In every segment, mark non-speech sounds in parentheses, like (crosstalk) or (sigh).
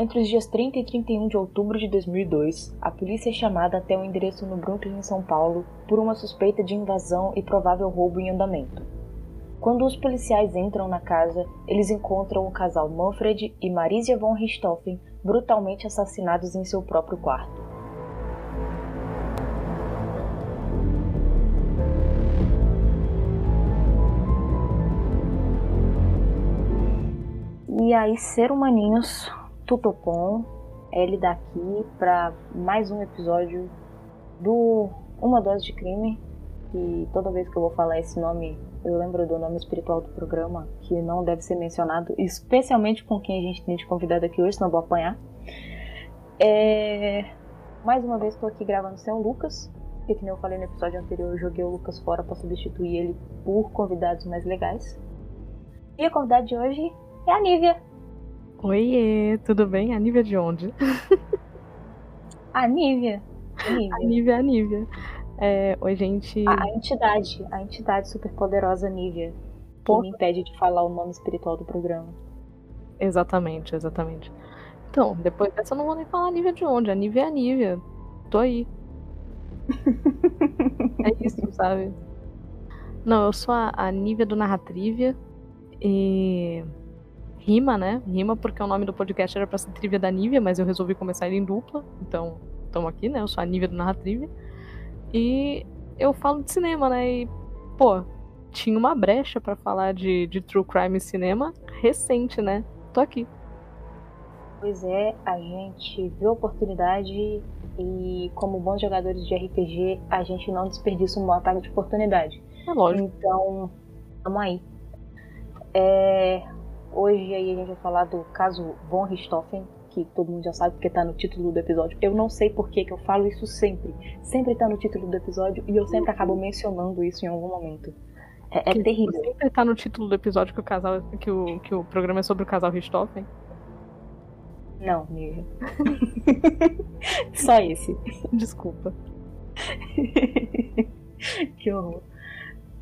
Entre os dias 30 e 31 de outubro de 2002, a polícia é chamada até um endereço no Brooklyn, em São Paulo, por uma suspeita de invasão e provável roubo em andamento. Quando os policiais entram na casa, eles encontram o casal Manfred e Marisia von Richthofen brutalmente assassinados em seu próprio quarto. E aí, ser humaninhos, Tutopom, ele daqui para mais um episódio do Uma Dose de Crime. E toda vez que eu vou falar esse nome, eu lembro do nome espiritual do programa, que não deve ser mencionado, especialmente com quem a gente tem de convidado aqui hoje, senão vou apanhar. É... Mais uma vez estou aqui gravando sem o Lucas, porque, como eu falei no episódio anterior, eu joguei o Lucas fora para substituir ele por convidados mais legais. E a convidada de hoje é a Nívia. Oiê, tudo bem? A Nívia de onde? (laughs) a Nívia. A Nívia, a Nívia. A Nívia. É, oi, gente. A, a, entidade, a entidade superpoderosa Nívia. Que me impede de falar o nome espiritual do programa. Exatamente, exatamente. Então, depois dessa eu não vou nem falar a Nívia de onde. A Nívia é a Nívia. Tô aí. (laughs) é isso, sabe? Não, eu sou a, a Nívia do Narratrívia. E rima, né? Rima porque o nome do podcast era pra ser Trivia da Nívia, mas eu resolvi começar ele em dupla. Então, estamos aqui, né? Eu sou a Nívia do Narratrivia. E eu falo de cinema, né? E, pô, tinha uma brecha para falar de, de true crime e cinema recente, né? Tô aqui. Pois é, a gente viu a oportunidade e, como bons jogadores de RPG, a gente não desperdiça uma ataque de oportunidade. É lógico. Então, vamos aí. É, Hoje aí a gente vai falar do caso Von Richthofen, que todo mundo já sabe porque tá no título do episódio. Eu não sei por que, eu falo isso sempre. Sempre tá no título do episódio e eu sempre acabo mencionando isso em algum momento. É, é terrível. Sempre tá no título do episódio que o casal. que o, que o programa é sobre o casal Richthofen? Não, Miriam. (laughs) Só esse. Desculpa. (laughs) que horror.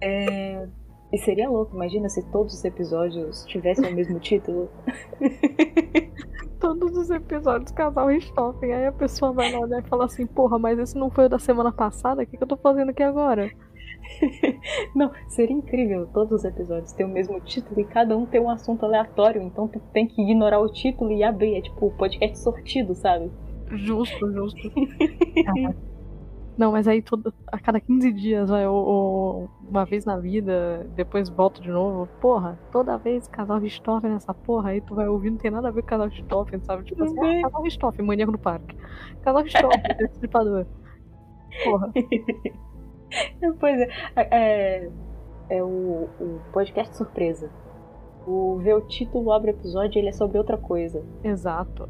É... E seria louco, imagina se todos os episódios tivessem o mesmo título. (laughs) todos os episódios casal Richthofen. Aí a pessoa vai lá olhar e fala assim: Porra, mas esse não foi o da semana passada? O que, que eu tô fazendo aqui agora? (laughs) não, seria incrível todos os episódios ter o mesmo título e cada um ter um assunto aleatório. Então tu tem que ignorar o título e abrir. É tipo podcast sortido, sabe? Justo, justo. (laughs) Não, mas aí a cada 15 dias, vai, ou, ou, uma vez na vida, depois volta de novo. Porra, toda vez casal Richthofen nessa porra, aí tu vai ouvir, não tem nada a ver com casal Richthofen, sabe? Tipo assim, ah, casal Richthofen, maníaco no parque. Casal Richthofen, (laughs) destripador. Porra. (laughs) pois é, é, é o, o podcast surpresa. O ver o título abre o episódio ele é sobre outra coisa. Exato.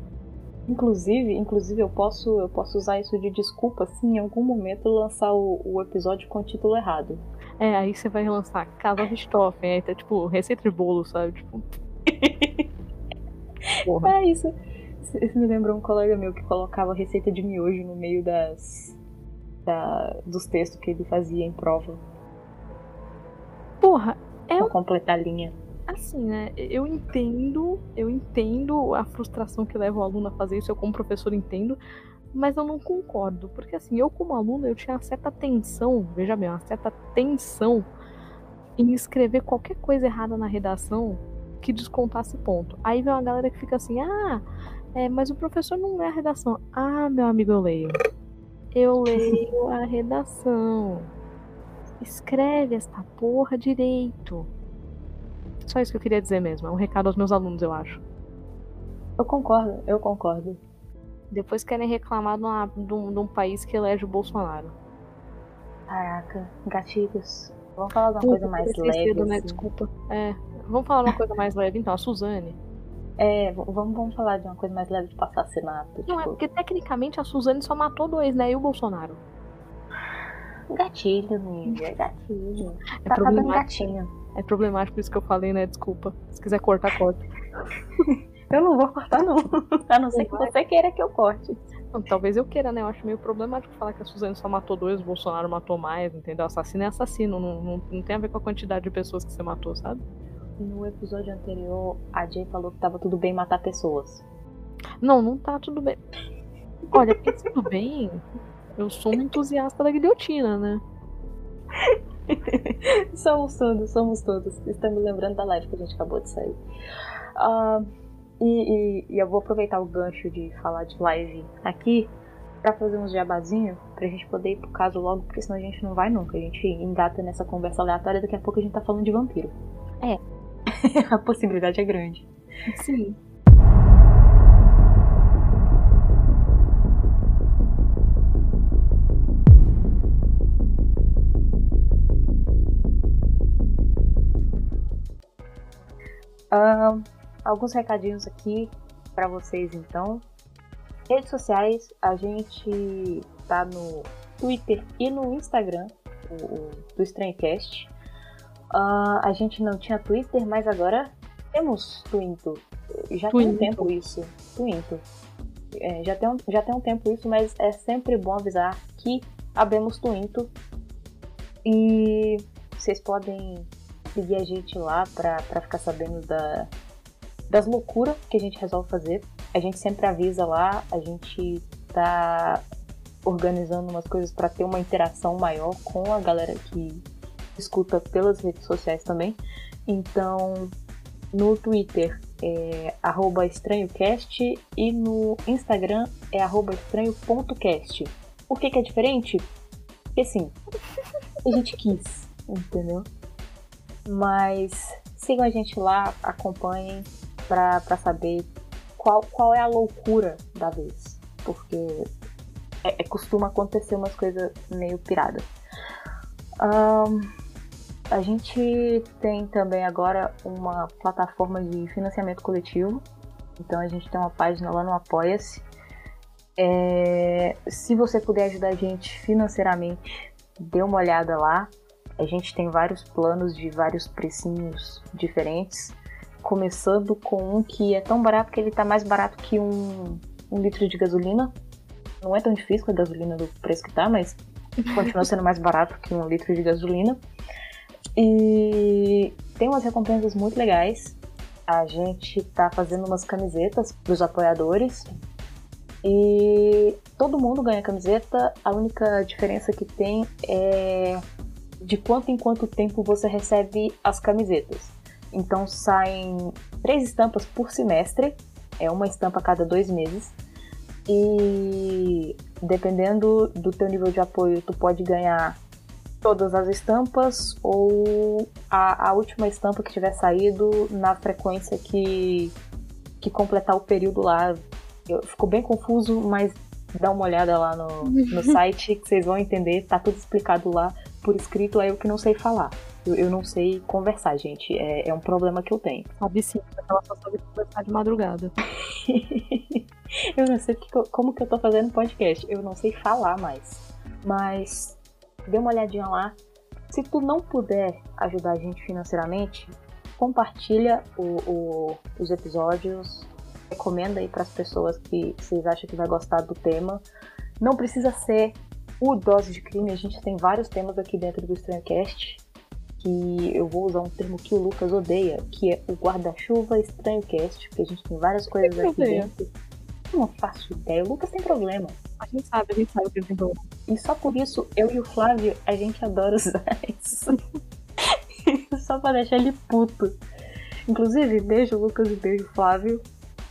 Inclusive, inclusive eu posso, eu posso usar isso de desculpa se em algum momento lançar o, o episódio com o título errado. É, aí você vai lançar Casa Richthofen, aí tá tipo receita de bolo, sabe? Tipo. (laughs) Porra. É isso. Isso me lembrou um colega meu que colocava receita de miojo no meio das. Da, dos textos que ele fazia em prova. Porra, é. Pra completar a linha assim, né? Eu entendo, eu entendo a frustração que leva o aluno a fazer isso, eu como professor entendo, mas eu não concordo, porque assim, eu como aluna, eu tinha uma certa tensão, veja bem, uma certa tensão em escrever qualquer coisa errada na redação que descontasse ponto. Aí vem uma galera que fica assim, ah, é, mas o professor não lê a redação. Ah, meu amigo, eu leio. Eu leio a redação. Escreve esta porra direito. Só isso que eu queria dizer mesmo. É um recado aos meus alunos, eu acho. Eu concordo, eu concordo. Depois querem reclamar de, uma, de, um, de um país que elege o Bolsonaro. Caraca, gatilhos. Vamos falar de uma coisa mais leve. Cedo, né? assim. Desculpa. É, vamos falar de uma coisa mais leve então, a Suzane. É, vamos, vamos falar de uma coisa mais leve de passar assassinato. Não, é tipo... é porque tecnicamente a Suzane só matou dois, né? E o Bolsonaro. Gatilho, Nívia, gatilho. É tá, tá dando gatinho. É problemático isso que eu falei, né? Desculpa. Se quiser cortar, corta. (laughs) eu não vou cortar, não. A não ser que você queira que eu corte. Não, talvez eu queira, né? Eu acho meio problemático falar que a Suzane só matou dois, o Bolsonaro matou mais, entendeu? Assassino é assassino, não, não, não tem a ver com a quantidade de pessoas que você matou, sabe? No episódio anterior, a Jay falou que tava tudo bem matar pessoas. Não, não tá tudo bem. Olha, pensando bem, eu sou um entusiasta da guilhotina, né? (laughs) somos todos, somos todos. Estamos lembrando da live que a gente acabou de sair. Uh, e, e, e, eu vou aproveitar o gancho de falar de live aqui para fazer uns jabazinho pra gente poder ir pro caso logo, porque senão a gente não vai nunca. A gente engata nessa conversa aleatória, daqui a pouco a gente tá falando de vampiro. É. (laughs) a possibilidade é grande. Sim. Uh, alguns recadinhos aqui para vocês então. Redes sociais, a gente tá no Twitter e no Instagram o, do Estranhocast. Uh, a gente não tinha Twitter, mas agora temos Twinto. Já Twinto. tem um tempo isso. Twinto. É, já, tem um, já tem um tempo isso, mas é sempre bom avisar que abrimos Twinto. E vocês podem seguir a gente lá pra ficar sabendo da, das loucuras que a gente resolve fazer. A gente sempre avisa lá, a gente tá organizando umas coisas para ter uma interação maior com a galera que escuta pelas redes sociais também. Então, no Twitter é estranhocast e no Instagram é estranho.cast. Por que, que é diferente? Porque sim, a gente quis, entendeu? Mas sigam a gente lá, acompanhem para saber qual, qual é a loucura da vez. Porque é, é costuma acontecer umas coisas meio piradas. Um, a gente tem também agora uma plataforma de financiamento coletivo. Então a gente tem uma página lá no Apoia-se. É, se você puder ajudar a gente financeiramente, dê uma olhada lá. A gente tem vários planos de vários precinhos diferentes. Começando com um que é tão barato que ele está mais barato que um, um litro de gasolina. Não é tão difícil com a gasolina do preço que tá, mas continua sendo mais barato que um litro de gasolina. E tem umas recompensas muito legais. A gente tá fazendo umas camisetas pros apoiadores. E todo mundo ganha camiseta. A única diferença que tem é de quanto em quanto tempo você recebe as camisetas. Então saem três estampas por semestre, é uma estampa a cada dois meses. E dependendo do teu nível de apoio, tu pode ganhar todas as estampas ou a, a última estampa que tiver saído na frequência que, que completar o período lá. Eu, ficou bem confuso, mas dá uma olhada lá no, no (laughs) site que vocês vão entender, tá tudo explicado lá por escrito, é eu que não sei falar. Eu, eu não sei conversar, gente. É, é, um problema que eu tenho. (laughs) Sabe sim, ela só sabe conversar de madrugada. eu não sei que, como que eu tô fazendo podcast. Eu não sei falar mais. Mas dê uma olhadinha lá. Se tu não puder ajudar a gente financeiramente, compartilha o, o, os episódios, recomenda aí para as pessoas que vocês acham que vai gostar do tema. Não precisa ser o Dose de Crime, a gente tem vários temas aqui dentro do Estranhocast, que eu vou usar um termo que o Lucas odeia, que é o guarda-chuva Estranhocast, porque a gente tem várias coisas aqui odeia? dentro. Eu não faço ideia, o Lucas tem problema. A gente sabe, a gente sabe que ele tem problema. E só por isso, eu e o Flávio, a gente adora usar isso. (laughs) só pra deixar ele puto. Inclusive, beijo Lucas e beijo Flávio.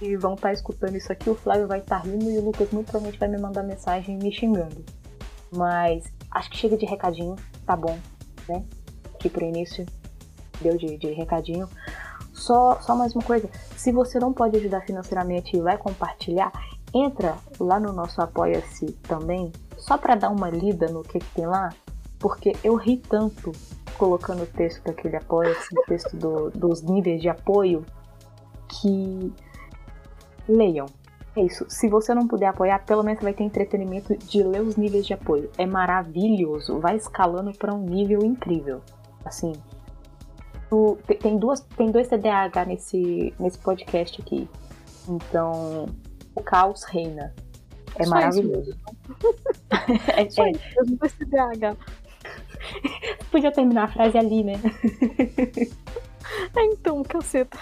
E vão estar tá escutando isso aqui, o Flávio vai estar tá rindo e o Lucas muito provavelmente vai me mandar mensagem me xingando. Mas acho que chega de recadinho, tá bom, né? Aqui pro início deu de, de recadinho. Só, só mais uma coisa, se você não pode ajudar financeiramente e vai compartilhar, entra lá no nosso Apoia-se também, só para dar uma lida no que, que, tem lá, porque eu ri tanto colocando o texto daquele Apoia-se, o texto do, dos níveis de apoio, que leiam, é isso. Se você não puder apoiar, pelo menos vai ter entretenimento de ler os níveis de apoio. É maravilhoso. Vai escalando para um nível incrível. Assim, tu, tem duas, tem dois TDAH nesse nesse podcast aqui. Então, o caos reina. É Só maravilhoso. (laughs) é, Só é. Isso, dois TDAH. (laughs) Podia terminar a frase ali, né? (laughs) é então, caceta.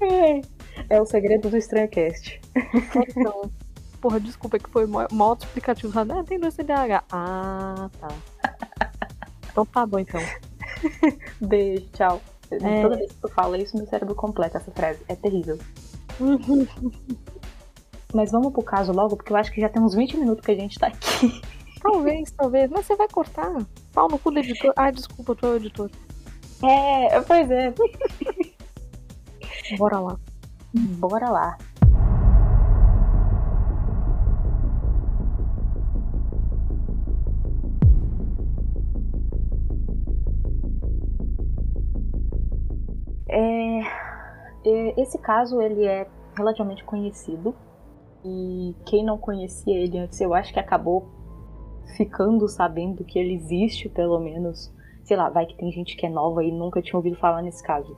É, é o segredo do Estranho Cast. Então, porra, desculpa que foi mó mó explicativo. Ah, tem dois TDAH. Ah, tá. Então tá bom, então. Beijo, tchau. É. Toda vez que tu fala isso, meu cérebro completa essa frase. É terrível. Mas vamos pro caso logo, porque eu acho que já tem uns 20 minutos que a gente tá aqui. talvez, talvez. Mas você vai cortar. Pau no cu do editor. Ah, desculpa, eu tô o editor. É, pois é. Bora lá. Bora lá. É, é, esse caso ele é relativamente conhecido e quem não conhecia ele antes, eu acho que acabou ficando sabendo que ele existe, pelo menos. Sei lá, vai que tem gente que é nova e nunca tinha ouvido falar nesse caso.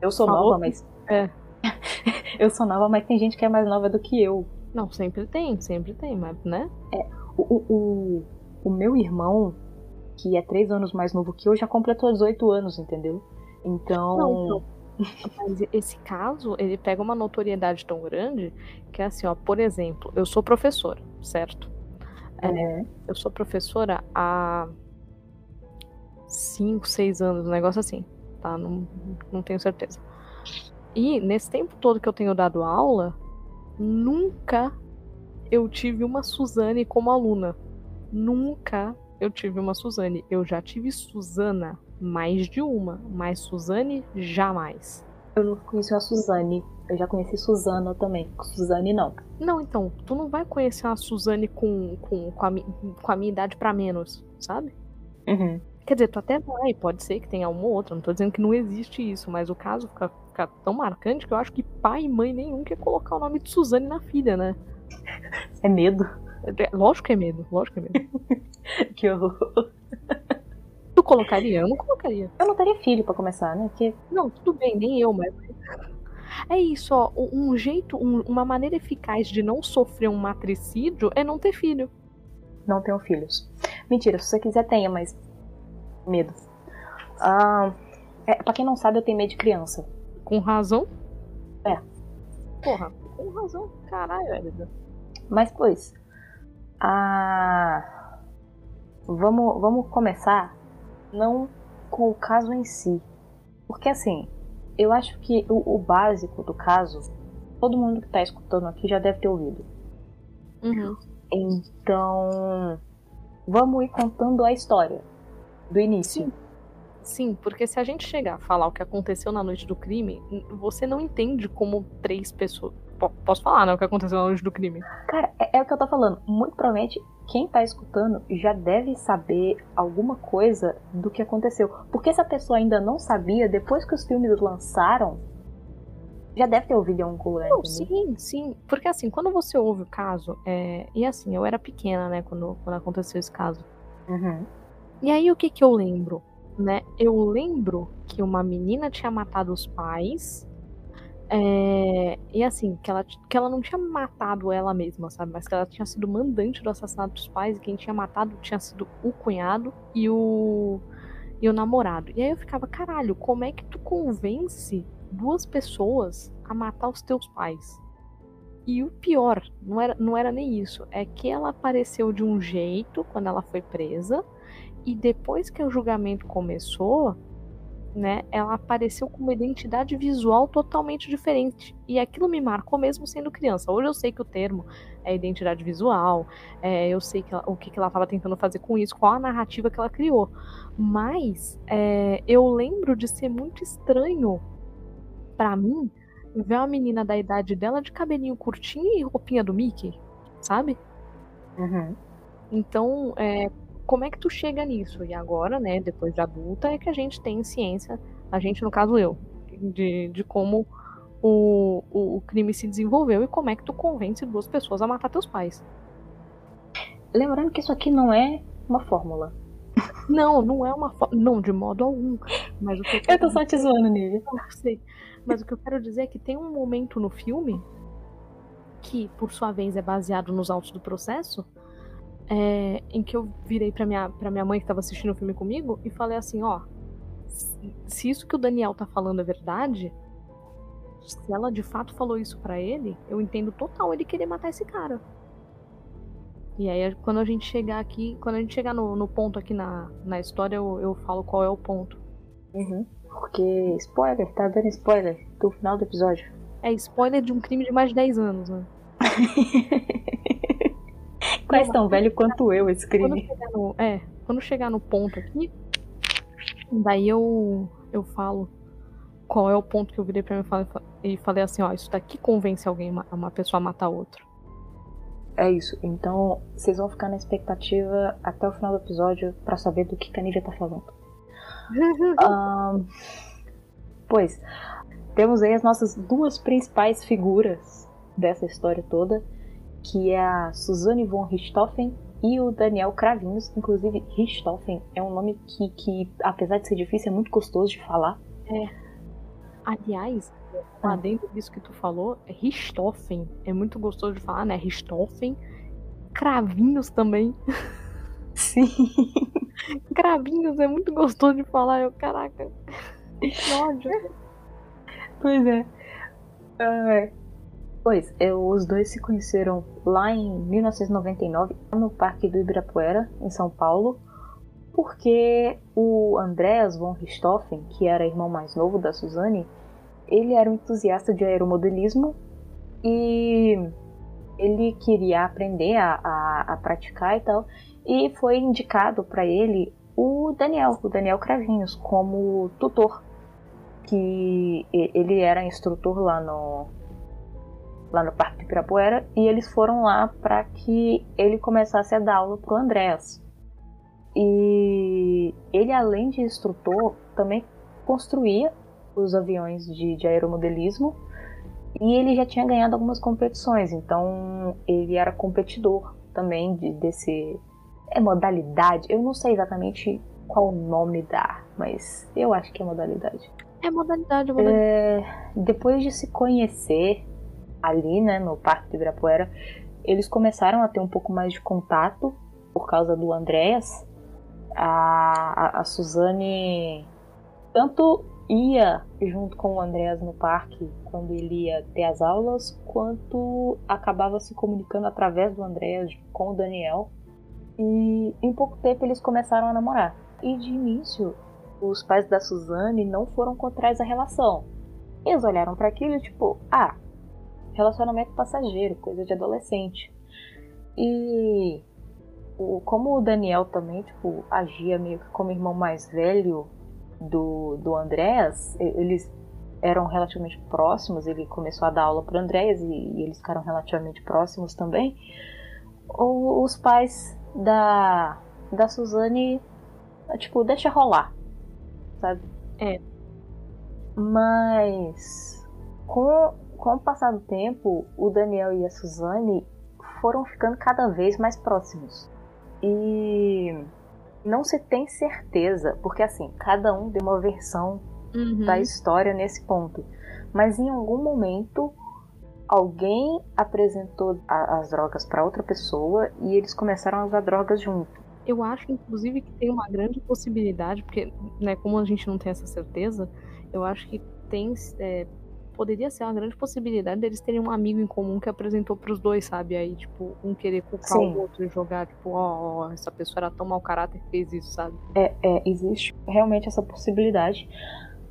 Eu sou Falou? nova, mas É. (laughs) eu sou nova, mas tem gente que é mais nova do que eu. Não, sempre tem, sempre tem, mas, né? O, o, o, o meu irmão, que é três anos mais novo que eu, já completou 18 anos, entendeu? Então. Não, então. Mas esse caso, ele pega uma notoriedade tão grande que é assim, ó, por exemplo, eu sou professora, certo? é, Eu sou professora há 5, 6 anos, um negócio assim, tá? Não, não tenho certeza. E nesse tempo todo que eu tenho dado aula, nunca eu tive uma Suzane como aluna. Nunca eu tive uma Suzane. Eu já tive Suzana mais de uma, mas Suzane jamais. eu não conheci a Suzane. Eu já conheci Suzana também. Suzane não. Não, então, tu não vai conhecer uma Suzane com, com, com, a, com a minha idade pra menos, sabe? Uhum. Quer dizer, tu até vai, pode ser que tenha uma ou outra, não tô dizendo que não existe isso, mas o caso fica, fica tão marcante que eu acho que pai e mãe nenhum quer colocar o nome de Suzane na filha, né? É medo. É, Lógico que é medo, lógico que é medo. (laughs) Que horror. Tu colocaria? Eu não colocaria. Eu não teria filho pra começar, né? Porque Não, tudo bem, nem eu, mas. É isso, ó. Um um jeito, um- uma maneira eficaz de não sofrer um matricídio é não ter filho. não tenho filhos. Mentira, se você quiser, tenha, mas. Medo. Ah, é, pra quem não sabe, eu tenho medo de criança. Com razão? É. Porra, com razão. Caralho. Mas, pois. Ah, vamos, vamos começar não com o caso em si. Porque, assim, eu acho que o, o básico do caso, todo mundo que tá escutando aqui já deve ter ouvido. Uhum. Então, vamos ir contando a história do início. Sim. Sim, porque se a gente chegar a falar o que aconteceu na noite do crime, você não entende como três pessoas. Po- Posso falar, né? O que aconteceu na noite do crime? Cara, é, é o que eu tô falando. Muito provavelmente quem tá escutando já deve saber alguma coisa do que aconteceu. Porque se a pessoa ainda não sabia, depois que os filmes lançaram, já deve ter ouvido em algum lugar. Não, sim, sim. Porque assim, quando você ouve o caso, é... e assim, eu era pequena, né, quando, quando aconteceu esse caso. Uhum. E aí o que que eu lembro? Né? Eu lembro que uma menina tinha matado os pais. é, E assim, que ela, que ela não tinha matado ela mesma, sabe? Mas que ela tinha sido mandante do assassinato dos pais e quem tinha matado tinha sido o cunhado e o, e o namorado. E aí eu ficava, caralho, como é que tu convence duas pessoas a matar os teus pais? E o pior, não era, não era nem isso, é que ela apareceu de um jeito quando ela foi presa. E depois que o julgamento começou, né, ela apareceu com uma identidade visual totalmente diferente. E aquilo me marcou mesmo sendo criança. Hoje eu sei que o termo é identidade visual, é, eu sei que ela- o que, que ela estava tentando fazer com isso, qual a narrativa que ela criou. Mas é, eu lembro de ser muito estranho pra mim ver uma menina da idade dela de cabelinho curtinho e roupinha do Mickey, sabe? Uhum. Então, é, como é que tu chega nisso? E agora, né, depois de adulta, é que a gente tem ciência, a gente, no caso eu, de, de como o, o, o crime se desenvolveu e como é que tu convence duas pessoas a matar teus pais. Lembrando que isso aqui não é uma fórmula. Não, não é uma forma. Não, de modo algum. Mas o que eu Eu tô só te zoando, Nívia. Eu sei. Mas o que eu quero dizer é que tem um momento no filme que, por sua vez, é baseado nos autos do processo, é, em que eu virei pra minha, pra minha mãe que tava assistindo o filme comigo e falei assim, ó, se- se isso que o Daniel tá falando é verdade, se ela de fato falou isso para ele, eu entendo total ele querer matar esse cara. E aí, quando a gente chegar aqui, quando a gente chegar no, no ponto aqui na, na história, eu, eu falo qual é o ponto. Uhum. Porque, spoiler, tá dando spoiler do final do episódio. É spoiler de um crime de mais de 10 anos, né? (laughs) (laughs) Quase tão velho quanto eu esse crime. Quando no, é, quando chegar no ponto aqui, daí eu, eu falo qual é o ponto que eu virei pra mim e falei assim, ó, isso daqui convence alguém, uma pessoa a matar outra. É isso. Então, vocês vão ficar na expectativa até o final do episódio para saber do que a Nívia tá falando. (laughs) um, pois, temos aí as nossas duas principais figuras dessa história toda, que é a Suzanne von Richthofen e o Daniel Cravinhos. Inclusive, Richthofen é um nome que, que, apesar de ser difícil, é muito gostoso de falar. É. Aliás, ah. dentro disso que tu falou, Richthofen. É muito gostoso de falar, né? Richthofen. Cravinhos também. Sim. (laughs) Cravinhos é muito gostoso de falar. Eu, caraca. Que ódio. Pois é. Uh, pois, eu, os dois se conheceram lá em 1999, no Parque do Ibirapuera, em São Paulo porque o Andreas von Richthofen, que era irmão mais novo da Suzanne, ele era um entusiasta de aeromodelismo e ele queria aprender a, a, a praticar e tal, e foi indicado para ele o Daniel, o Daniel Cravinhos, como tutor, que ele era instrutor lá no lá no Parque de Pirapuera e eles foram lá para que ele começasse a dar aula pro Andreas. E ele, além de instrutor, também construía os aviões de, de aeromodelismo e ele já tinha ganhado algumas competições, então ele era competidor também de, desse. É modalidade, eu não sei exatamente qual o nome dá, mas eu acho que é modalidade. É modalidade, modalidade. É, depois de se conhecer ali, né, no Parque de Ibirapuera, eles começaram a ter um pouco mais de contato por causa do Andréas a, a, Suzane tanto ia junto com o Andreas no parque quando ele ia ter as aulas, quanto acabava se comunicando através do Andreas com o Daniel. E em pouco tempo eles começaram a namorar. E de início, os pais da Suzane não foram contrários à relação. Eles olharam para aquilo e tipo, ah, relacionamento passageiro, coisa de adolescente. E o, como o Daniel também, tipo, agia meio que como irmão mais velho do, do Andréas, eles eram relativamente próximos, ele começou a dar aula pro Andréas e, e eles ficaram relativamente próximos também. O, os pais da, da Suzane, tipo, deixa rolar, sabe? É. Mas com, com o passar do tempo, o Daniel e a Suzane foram ficando cada vez mais próximos. E não se tem certeza, porque assim, cada um deu uma versão uhum. da história nesse ponto. Mas em algum momento alguém apresentou a, as drogas para outra pessoa e eles começaram a usar drogas junto. Eu acho, inclusive, que tem uma grande possibilidade, porque, né, como a gente não tem essa certeza, eu acho que tem é, poderia ser uma grande possibilidade deles terem um amigo em comum que apresentou pros dois, sabe? Aí, tipo, um querer culpar Sim. o outro e jogar, tipo, ó, oh, essa pessoa era tão mau caráter que fez isso, sabe? É, é, existe realmente essa possibilidade.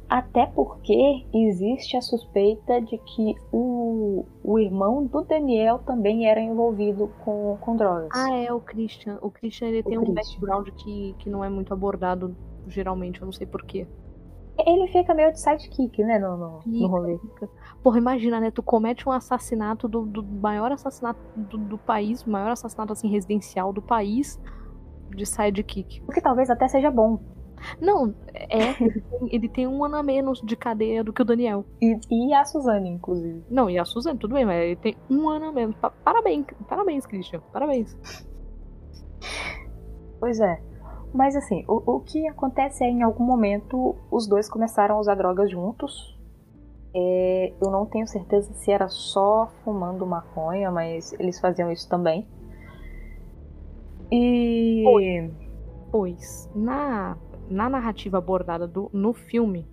Até porque existe a suspeita de que o, o irmão do Daniel também era envolvido com, com drogas. Ah, é, o Christian. O Christian ele o tem Christian. um background que, que não é muito abordado geralmente, eu não sei porquê. Ele fica meio de sidekick, né, no, no, no rolê. Porra, imagina, né? Tu comete um assassinato do, do maior assassinato do, do país, o maior assassinato, assim, residencial do país, de sidekick. O que talvez até seja bom. Não, é. (laughs) ele tem um ano a menos de cadeia do que o Daniel. E, e a Suzane, inclusive. Não, e a Suzane, tudo bem, mas ele tem um ano a menos. Parabéns, parabéns, Christian. Parabéns. Pois é. Mas assim, o, o que acontece é em algum momento os dois começaram a usar drogas juntos. É, eu não tenho certeza se era só fumando maconha, mas eles faziam isso também. E. Pois, pois na, na narrativa abordada do, no filme,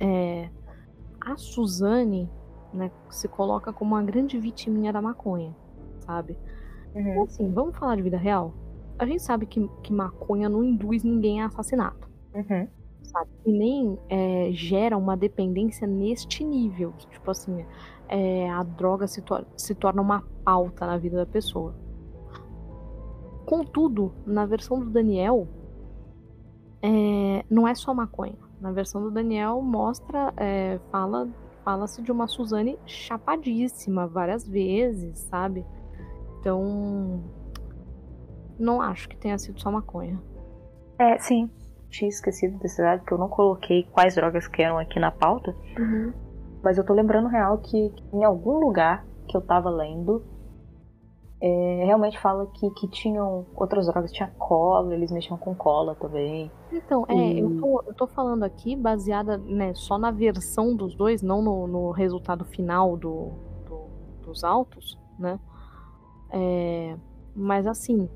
é, a Suzane né, se coloca como uma grande vitiminha da maconha, sabe? Uhum. Então, assim, vamos falar de vida real? A gente sabe que, que maconha não induz ninguém a assassinato. Uhum. Sabe? E nem é, gera uma dependência neste nível. Tipo assim, é, a droga se, tor se torna uma pauta na vida da pessoa. Contudo, na versão do Daniel, é, não é só maconha. Na versão do Daniel mostra, é, fala fala-se de uma Suzane chapadíssima várias vezes, sabe? Então, não acho que tenha sido só maconha. É, sim. Tinha esquecido desse dado, porque eu não coloquei quais drogas que eram aqui na pauta. Uhum. Mas eu tô lembrando real que, que em algum lugar que eu tava lendo, é, realmente fala que, que tinham outras drogas, tinha cola, eles mexiam com cola também. Então, é, e... eu, tô, eu tô falando aqui baseada né, só na versão dos dois, não no, no resultado final do, do, dos autos, né? É, mas assim,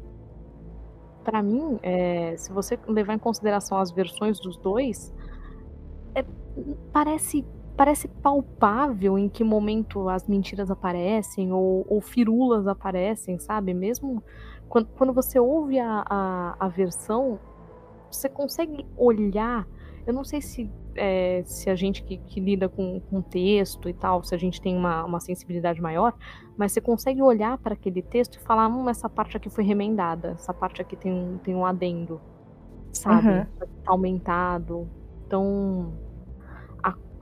para mim, é, se você levar em consideração as versões dos dois, é, parece parece palpável em que momento as mentiras aparecem ou, ou firulas aparecem, sabe? Mesmo quando, quando você ouve a, a, a, versão, você consegue olhar. Eu não sei se, é, se a gente que, que lida com, com texto e tal, se a gente tem uma, uma sensibilidade maior, mas você consegue olhar para aquele texto e falar: hum, essa parte aqui foi remendada, essa parte aqui tem, tem um adendo, sabe? Uhum. Tá aumentado. Então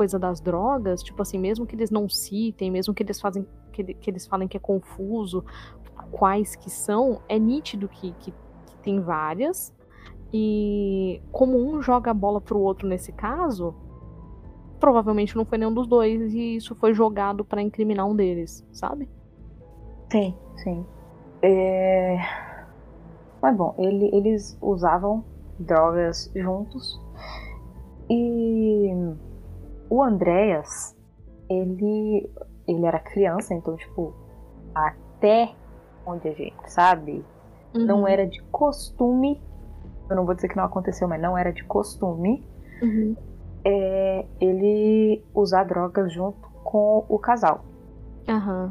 coisa das drogas, tipo assim, mesmo que eles não citem, mesmo que eles fazem que, que eles falem que é confuso quais que são, é nítido que, que, que tem várias. E como um joga a bola pro outro nesse caso, provavelmente não foi nenhum dos dois e isso foi jogado para incriminar um deles, sabe? Sim, sim. É... Mas bom, ele, eles usavam drogas juntos e o Andréas, ele, ele era criança, então, tipo, até onde a gente sabe, uhum. não era de costume. Eu não vou dizer que não aconteceu, mas não era de costume. Uhum. É, ele usar drogas junto com o casal. Uhum.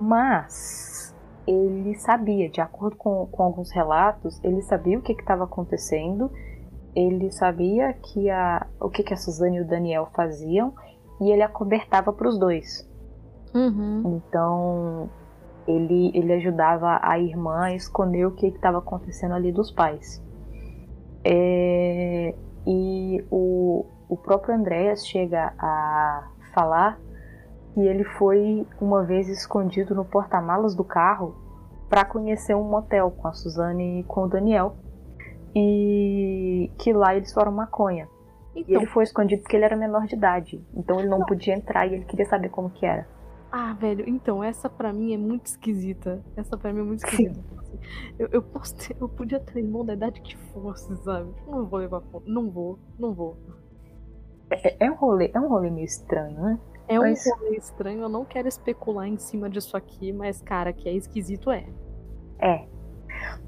Mas ele sabia, de acordo com, com alguns relatos, ele sabia o que estava acontecendo ele sabia que a, o que, que a Suzane e o Daniel faziam e ele acobertava para os dois. Uhum. Então ele, ele ajudava a irmã a esconder o que estava acontecendo ali dos pais. É, e o, o próprio Andréas chega a falar que ele foi uma vez escondido no porta-malas do carro para conhecer um motel com a Suzane e com o Daniel e que lá eles foram maconha. Então, e ele foi escondido porque ele era menor de idade. Então ele não, não, podia entrar e ele queria saber como que era. Ah, velho, então essa para mim é muito esquisita. Essa para mim é muito esquisita. Assim, eu, eu, posso ter, eu podia ter irmão da idade que fosse, sabe? Não vou levar Não vou, não vou. É, é, um rolê, é um rolê meio estranho, né? É mas... um rolê estranho, eu não quero especular em cima disso aqui, mas, cara, que é esquisito é. É.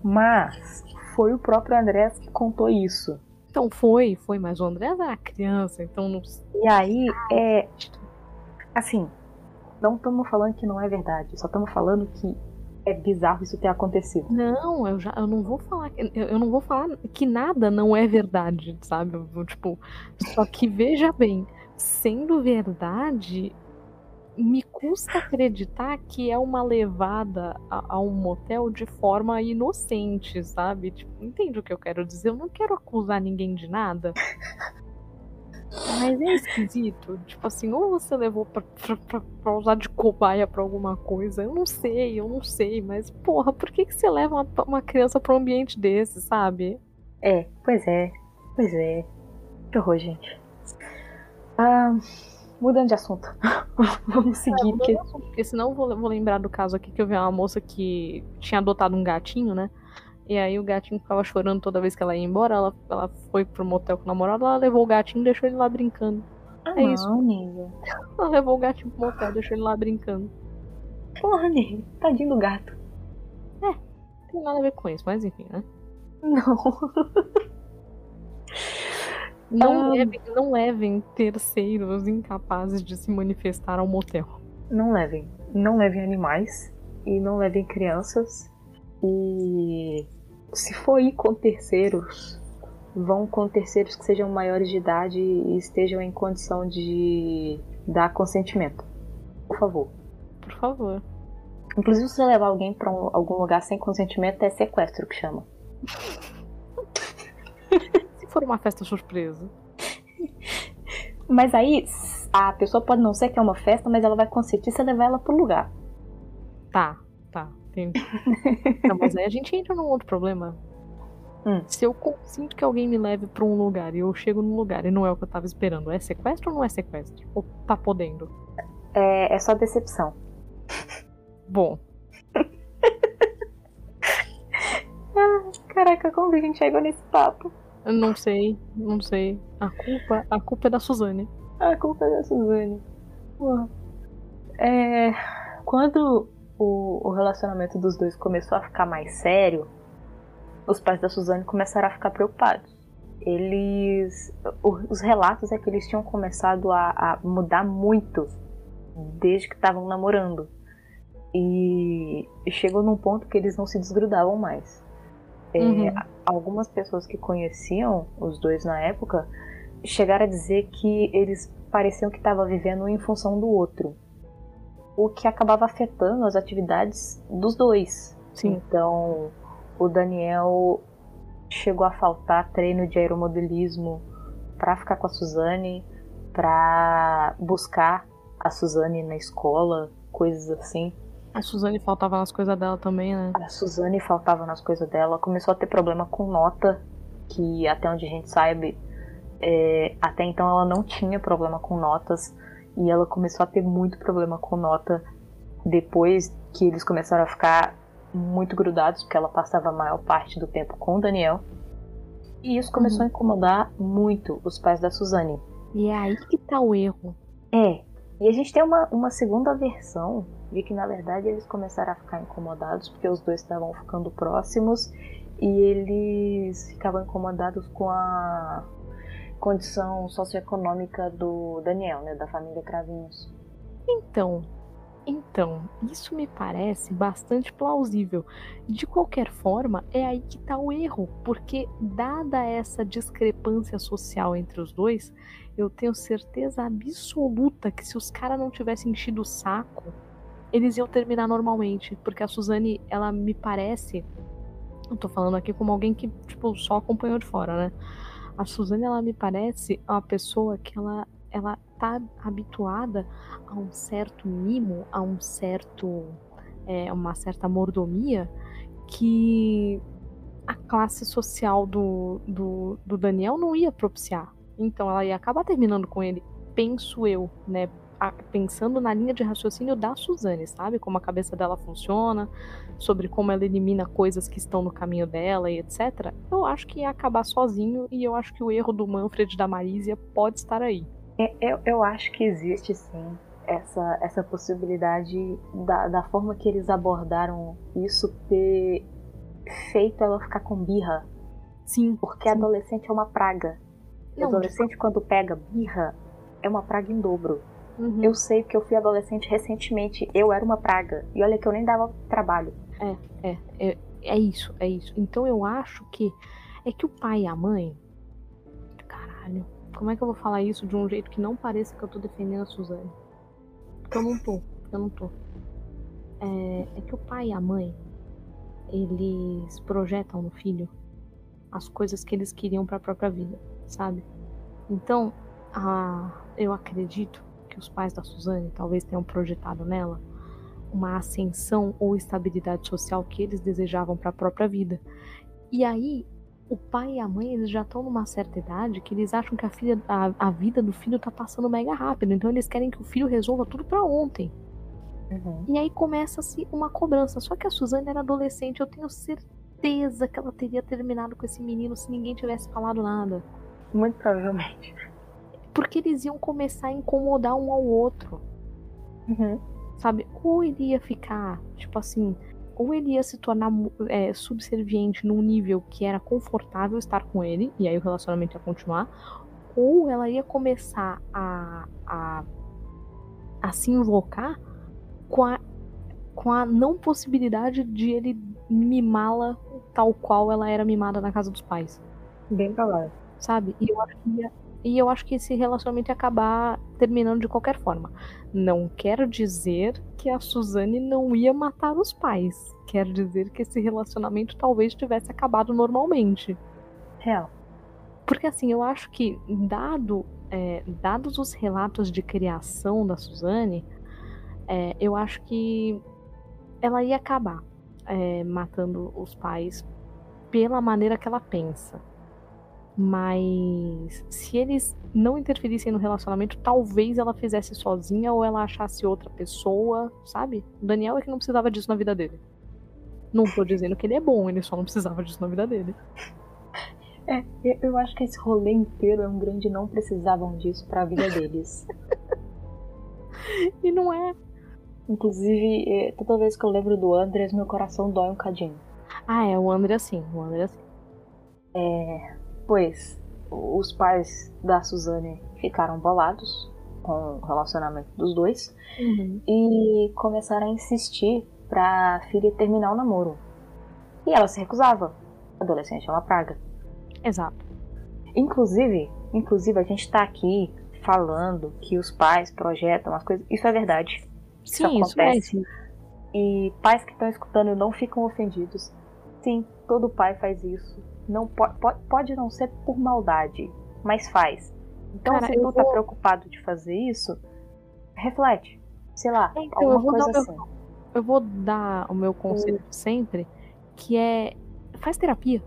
Mas foi o próprio Andrés que contou isso. Então foi, foi, mas o Andrés era criança, então não. E aí é. Assim, não estamos falando que não é verdade, só estamos falando que é bizarro isso ter acontecido. Não, eu já eu não vou falar eu, eu não vou falar que nada não é verdade, sabe? Eu, tipo, só que veja bem, sendo verdade, me custa acreditar que é uma levada a, a, um motel de forma inocente, sabe? Tipo, entende o que eu quero dizer? Eu não quero acusar ninguém de nada. Mas é esquisito. Tipo assim, ou você levou pra, pra, pra, pra, usar de cobaia pra alguma coisa. Eu não sei, eu não sei. Mas, porra, por que, que você leva uma, uma criança pra um ambiente desse, sabe? É, pois é. Pois é. Que horror, gente. Ah mudando de assunto. (laughs) Vamos seguir. É, porque... Porque senão eu vou, vou lembrar do caso aqui que eu vi uma moça que tinha adotado um gatinho, né? E aí o gatinho ficava chorando toda vez que ela ia embora. Ela, ela foi pro motel com o namorado, ela levou o gatinho e deixou ele lá brincando. Ah, é não, isso. Amiga. (laughs) Ela levou o gatinho pro motel, deixou ele lá brincando. Porra, Ney, tadinho do gato. É, tem nada a ver com isso, mas enfim, né? Não. (laughs) Não, levem, não levem terceiros incapazes de se manifestar ao motel. Não levem. Não levem animais e não levem crianças. E se for ir com terceiros, vão com terceiros que sejam maiores de idade e estejam em condição de dar consentimento. Por favor. Por favor. Inclusive, se você levar alguém para um, algum lugar sem consentimento, é sequestro que chama. (laughs) se for uma festa surpresa. Mas aí, a pessoa pode não ser que é uma festa, mas ela vai consentir se levar ela pro lugar. Tá, tá, entendi. (laughs) não, mas aí a gente entra num outro problema. Hum. Se eu sinto que alguém me leve para um lugar e eu chego num lugar e não é o que eu tava esperando, é sequestro ou não é sequestro? Ou tá podendo? É, é só decepção. Bom. (laughs) ah, caraca, como que a gente chegou nesse papo? Eu não sei, não sei. A culpa, a culpa é da Suzane. A culpa é da Suzane. É, quando o, o relacionamento dos dois começou a ficar mais sério, os pais da Suzane começaram a ficar preocupados. Eles. Os relatos é que eles tinham começado a, a mudar muito desde que estavam namorando. E chegou num ponto que eles não se desgrudavam mais. É, uhum. Algumas pessoas que conheciam os dois na época chegaram a dizer que eles pareciam que estavam vivendo um em função do outro, o que acabava afetando as atividades dos dois. Sim. Então, o Daniel chegou a faltar treino de aeromodelismo para ficar com a Suzane, para buscar a Suzane na escola, coisas assim. A Suzane faltava nas coisas dela também, né? A Suzane faltava nas coisas dela. Começou a ter problema com nota, que até onde a gente sabe, é, até então ela não tinha problema com notas. E ela começou a ter muito problema com nota depois que eles começaram a ficar muito grudados, porque ela passava a maior parte do tempo com o Daniel. E isso começou uhum. a incomodar muito os pais da Suzane. E é aí que tá o erro. É. E a gente tem uma, uma segunda versão de que na verdade eles começaram a ficar incomodados porque os dois estavam ficando próximos e eles ficavam incomodados com a condição socioeconômica do Daniel, né, da família Cravinhos. Então, então, isso me parece bastante plausível. De qualquer forma, é aí que está o erro, porque dada essa discrepância social entre os dois, eu tenho certeza absoluta que se os caras não tivessem enchido o saco eles iam terminar normalmente, porque a Suzane, ela me parece, eu tô falando aqui como alguém que, tipo, só acompanhou de fora, né? A Suzane, ela me parece uma pessoa que ela, ela tá habituada a um certo mimo, a um certo, é, uma certa mordomia que a classe social do, do, do Daniel não ia propiciar. Então ela ia acabar terminando com ele, penso eu, né? A, pensando na linha de raciocínio da Suzane, sabe? Como a cabeça dela funciona, sobre como ela elimina coisas que estão no caminho dela e etc. Eu acho que ia acabar sozinho e eu acho que o erro do Manfred da Marísia pode estar aí. É, eu, eu acho que existe sim essa, essa possibilidade da, da forma que eles abordaram isso ter feito ela ficar com birra. Sim. Porque sim. adolescente é uma praga. Não, adolescente, quando pega birra, é uma praga em dobro. Uhum. Eu sei que eu fui adolescente recentemente. Eu era uma praga. E olha que eu nem dava trabalho. É, é, é, é isso, é isso. Então eu acho que é que o pai e a mãe. Caralho. Como é que eu vou falar isso de um jeito que não pareça que eu tô defendendo a Suzane? Porque eu não tô. Eu não tô. É, é que o pai e a mãe eles projetam no filho as coisas que eles queriam para a própria vida, sabe? Então, a, eu acredito que os pais da Suzane talvez tenham projetado nela uma ascensão ou estabilidade social que eles desejavam para a própria vida. E aí, o pai e a mãe eles já estão numa certa idade que eles acham que a, filha, a, a vida do filho tá passando mega rápido, então eles querem que o filho resolva tudo para ontem. Uhum. E aí começa-se uma cobrança. Só que a Suzane era adolescente, eu tenho certeza que ela teria terminado com esse menino se ninguém tivesse falado nada. Muito provavelmente porque eles iam começar a incomodar um ao outro. Uhum. Sabe? Ou ele ia ficar, tipo assim, ou ele ia se tornar é, subserviente num nível que era confortável estar com ele, e aí o relacionamento ia continuar, ou ela ia começar a, a, a se invocar com a, com a não possibilidade de ele mimá-la tal qual ela era mimada na casa dos pais. Bem provável. Sabe? E eu acho que ia, e eu acho que esse relacionamento ia acabar terminando de qualquer forma. Não quero dizer que a Suzane não ia matar os pais. Quero dizer que esse relacionamento talvez tivesse acabado normalmente. Real. Porque assim, eu acho que, dado, é, dados os relatos de criação da Suzane, é, eu acho que ela ia acabar é, matando os pais pela maneira que ela pensa. Mas se eles não interferissem no relacionamento, talvez ela fizesse sozinha ou ela achasse outra pessoa, sabe? O Daniel é que não precisava disso na vida dele. Não tô dizendo que ele é bom, ele só não precisava disso na vida dele. É, eu acho que esse rolê inteiro é um grande não precisavam disso pra vida deles. (laughs) e não é. Inclusive, é, toda vez que eu lembro do Andres, meu coração dói um cadinho. Ah, é, o André sim, o André sim. É, pois, os pais da Suzane ficaram bolados com o relacionamento dos dois uhum. e começaram a insistir pra filha terminar o namoro. E ela se recusava. Adolescente é uma praga. Exato. Inclusive, inclusive a gente tá aqui falando que os pais projetam as coisas. Isso é verdade. Sim, isso acontece. Isso é. E pais que estão escutando não ficam ofendidos. Sim, todo pai faz isso. Não pode, pode não ser por maldade, mas faz. Então, Cara, se tu tá vou... preocupado de fazer isso, reflete. Sei lá, então, alguma coisa dar, assim. Eu, eu, vou dar o meu conselho hum. sempre, que é faz terapia.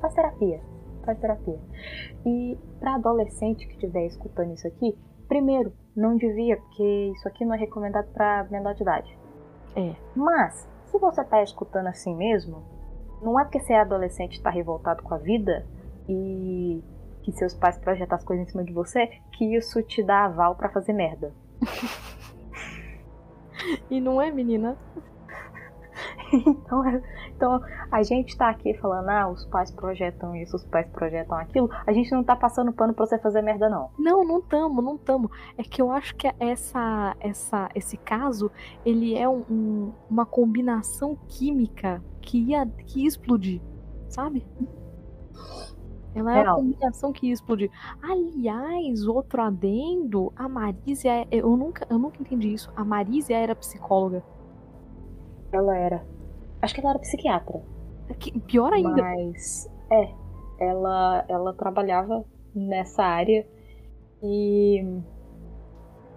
Faz terapia. Faz terapia. E para adolescente que estiver escutando isso aqui, primeiro, não devia, porque isso aqui não é recomendado para menor de idade. É. Mas, se você tá escutando assim mesmo, não é porque você é adolescente e tá revoltado com a vida e que seus pais projetam as coisas em cima de você que isso te dá aval para fazer merda. (laughs) e não é, menina? (laughs) então, é, então, a gente tá aqui falando, ah, os pais projetam isso, os pais projetam aquilo. A gente não tá passando pano pra você fazer merda, não. Não, não tamo, não tamo. É que eu acho que essa, essa, esse caso, ele é um, um, uma combinação química que ia, que ia explodir, sabe? Ela é uma combinação que ia explodir. Aliás, outro adendo, a Marísia, eu nunca, eu nunca entendi isso. A Marísia era psicóloga. Ela era. Acho que ela era psiquiatra. Que, pior ainda. Mas, é. Ela, ela trabalhava nessa área e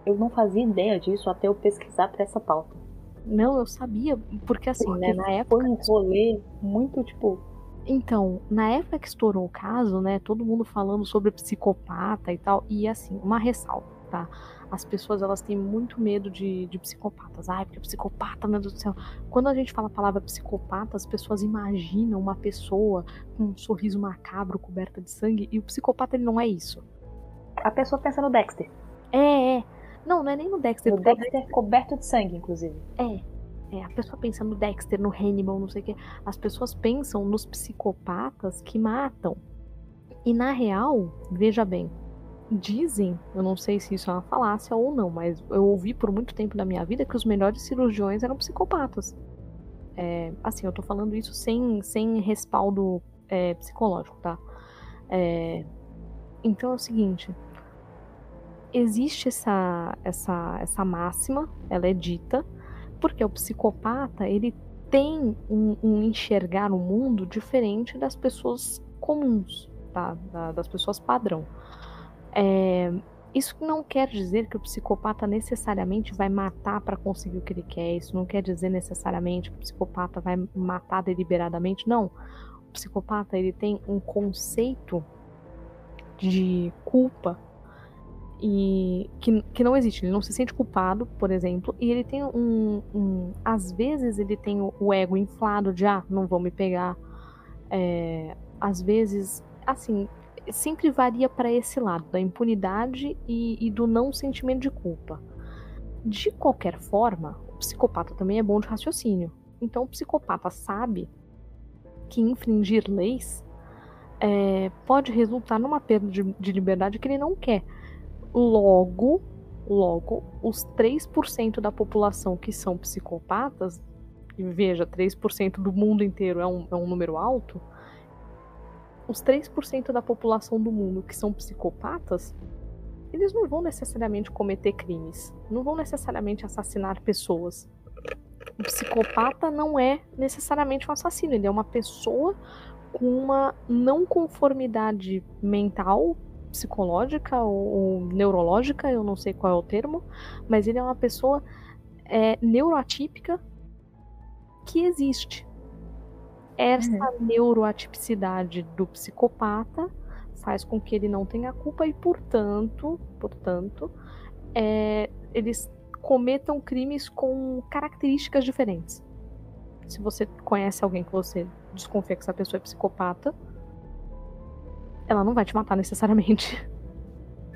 eu não fazia ideia disso até eu pesquisar para essa pauta. Não, eu sabia, porque assim, porque né, na época. Foi um rolê muito, tipo. Então, na época que estourou o caso, né, todo mundo falando sobre psicopata e tal, e assim, uma ressalva, tá? As pessoas elas têm muito medo de, de psicopatas. Ai, porque psicopata, meu Deus do céu. Quando a gente fala a palavra psicopata, as pessoas imaginam uma pessoa com um sorriso macabro, coberta de sangue, e o psicopata ele não é isso. A pessoa pensa no Dexter. É, é. Não, não é nem no Dexter. No Dexter coberto de sangue, inclusive. É. É, a pessoa pensa no Dexter, no Hannibal, não sei o quê. As pessoas pensam nos psicopatas que matam. E na real, veja bem, Dizem, eu não sei se isso é uma falácia ou não, mas eu ouvi por muito tempo da minha vida que os melhores cirurgiões eram psicopatas. É, assim, eu tô falando isso sem, sem respaldo é, psicológico, tá? É, então é o seguinte: existe essa, essa, essa máxima, ela é dita, porque o psicopata ele tem um, um enxergar o mundo diferente das pessoas comuns, tá? Da, das pessoas padrão. É, isso não quer dizer que o psicopata necessariamente vai matar para conseguir o que ele quer. Isso não quer dizer necessariamente que o psicopata vai matar deliberadamente. Não. O psicopata ele tem um conceito de culpa e que, que não existe. Ele não se sente culpado, por exemplo, e ele tem um, um às vezes ele tem o, ego inflado de ah, não vão me pegar. É, às vezes, assim, sempre varia para esse lado, da impunidade e, e do não sentimento de culpa. De qualquer forma, o psicopata também é bom de raciocínio. Então, o psicopata sabe que infringir leis é, pode resultar numa perda de, de liberdade que ele não quer. Logo, logo, os 3% da população que são psicopatas, e veja, 3% do mundo inteiro é um, é um número alto, os 3% da população do mundo que são psicopatas, eles não vão necessariamente cometer crimes, não vão necessariamente assassinar pessoas. O psicopata não é necessariamente um assassino, ele é uma pessoa com uma não conformidade mental, psicológica ou, ou neurológica, eu não sei qual é o termo, mas ele é uma pessoa é, neuroatípica que existe. Essa uhum. neuroatipicidade do psicopata faz com que ele não tenha culpa e, portanto, portanto, é, eles cometam crimes com características diferentes. Se você conhece alguém que você desconfia que essa pessoa é psicopata, ela não vai te matar necessariamente. (laughs)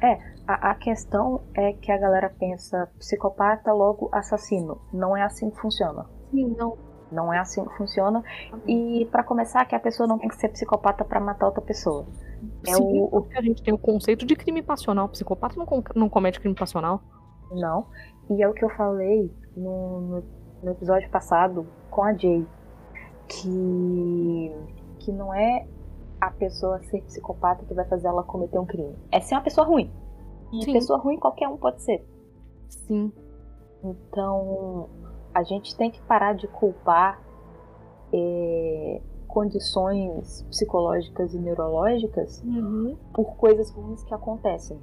É, a, a, questão é que a galera pensa psicopata, logo assassino. Não é assim que funciona. Sim, não. Não é assim que funciona. E para começar, que a pessoa não tem que ser psicopata para matar outra pessoa. É Sim, o, o... a gente tem o conceito de crime passional. Psicopata não, não comete crime passional. Não. E é o que eu falei no, no, no episódio passado com a Jay. Que, que não é a pessoa ser psicopata que vai fazer ela cometer um crime. É ser uma pessoa ruim. E Sim. pessoa ruim qualquer um pode ser. Sim. Então, a gente tem que parar de culpar é, condições psicológicas e neurológicas uhum. por coisas ruins que acontecem.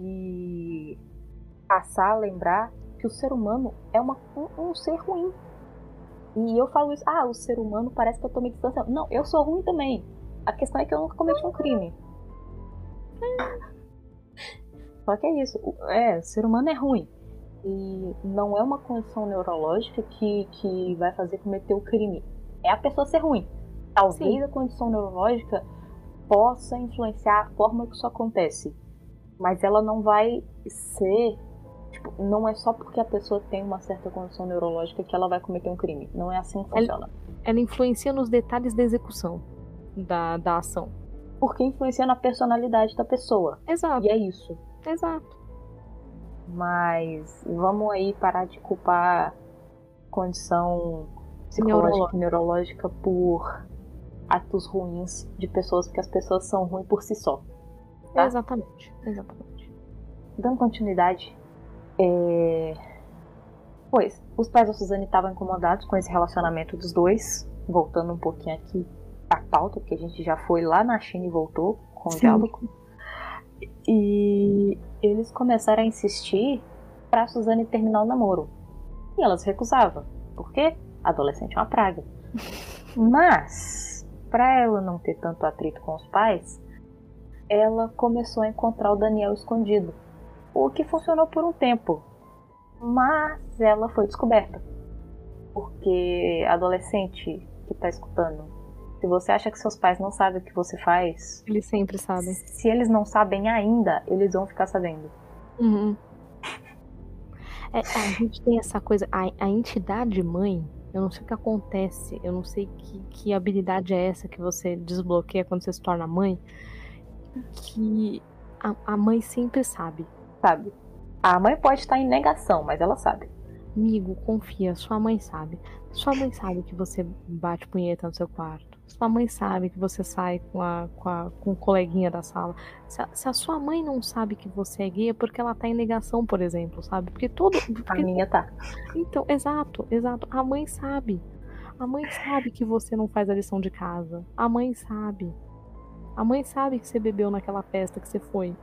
E passar a lembrar que o ser humano é uma, um, um ser ruim. E eu falo isso, ah, o ser humano parece que eu tô me distanciando. Não, eu sou ruim também. A questão é que eu nunca cometi um crime. Só que é isso. É, o ser humano é ruim. E não é uma condição neurológica que, que vai fazer cometer o crime. É a pessoa ser ruim. Talvez Sim. a condição neurológica possa influenciar a forma que isso acontece. Mas ela não vai ser. Tipo, não é só porque a pessoa tem uma certa condição neurológica que ela vai cometer um crime. Não é assim que funciona. Ela, ela influencia nos detalhes da execução da, da ação. Porque influencia na personalidade da pessoa. Exato. E é isso. Exato. Mas vamos aí parar de culpar condição psicológica e neurológica por atos ruins de pessoas, porque as pessoas são ruins por si só. Tá? Exatamente, exatamente. Dando continuidade, é... pois os pais da Suzane estavam incomodados com esse relacionamento dos dois, voltando um pouquinho aqui a pauta, porque a gente já foi lá na China e voltou com o diálogo. E eles começaram a insistir para Suzane terminar o namoro. E ela se recusava. Por quê? Adolescente é uma praga. (laughs) Mas, para ela não ter tanto atrito com os pais, ela começou a encontrar o Daniel escondido. O que funcionou por um tempo. Mas ela foi descoberta. Porque adolescente que está escutando se você acha que seus pais não sabem o que você faz. Eles sempre sabem. Se eles não sabem ainda, eles vão ficar sabendo. Uhum. É, a gente tem essa coisa. A, a, entidade mãe, eu não sei o que acontece. Eu não sei que, que habilidade é essa que você desbloqueia quando você se torna mãe. Que a, a mãe sempre sabe. Sabe. A mãe pode estar em negação, mas ela sabe. Amigo, confia, sua mãe sabe. Sua mãe sabe que você bate punheta no seu quarto. Sua mãe sabe que você sai com a, com a com o coleguinha da sala. Se a, se a, sua mãe não sabe que você é gay, é porque ela tá em negação, por exemplo, sabe? Porque todo. Porque... A minha tá. Então, exato, exato. A mãe sabe. A mãe sabe que você não faz a lição de casa. A mãe sabe. A mãe sabe que você bebeu naquela festa que você foi.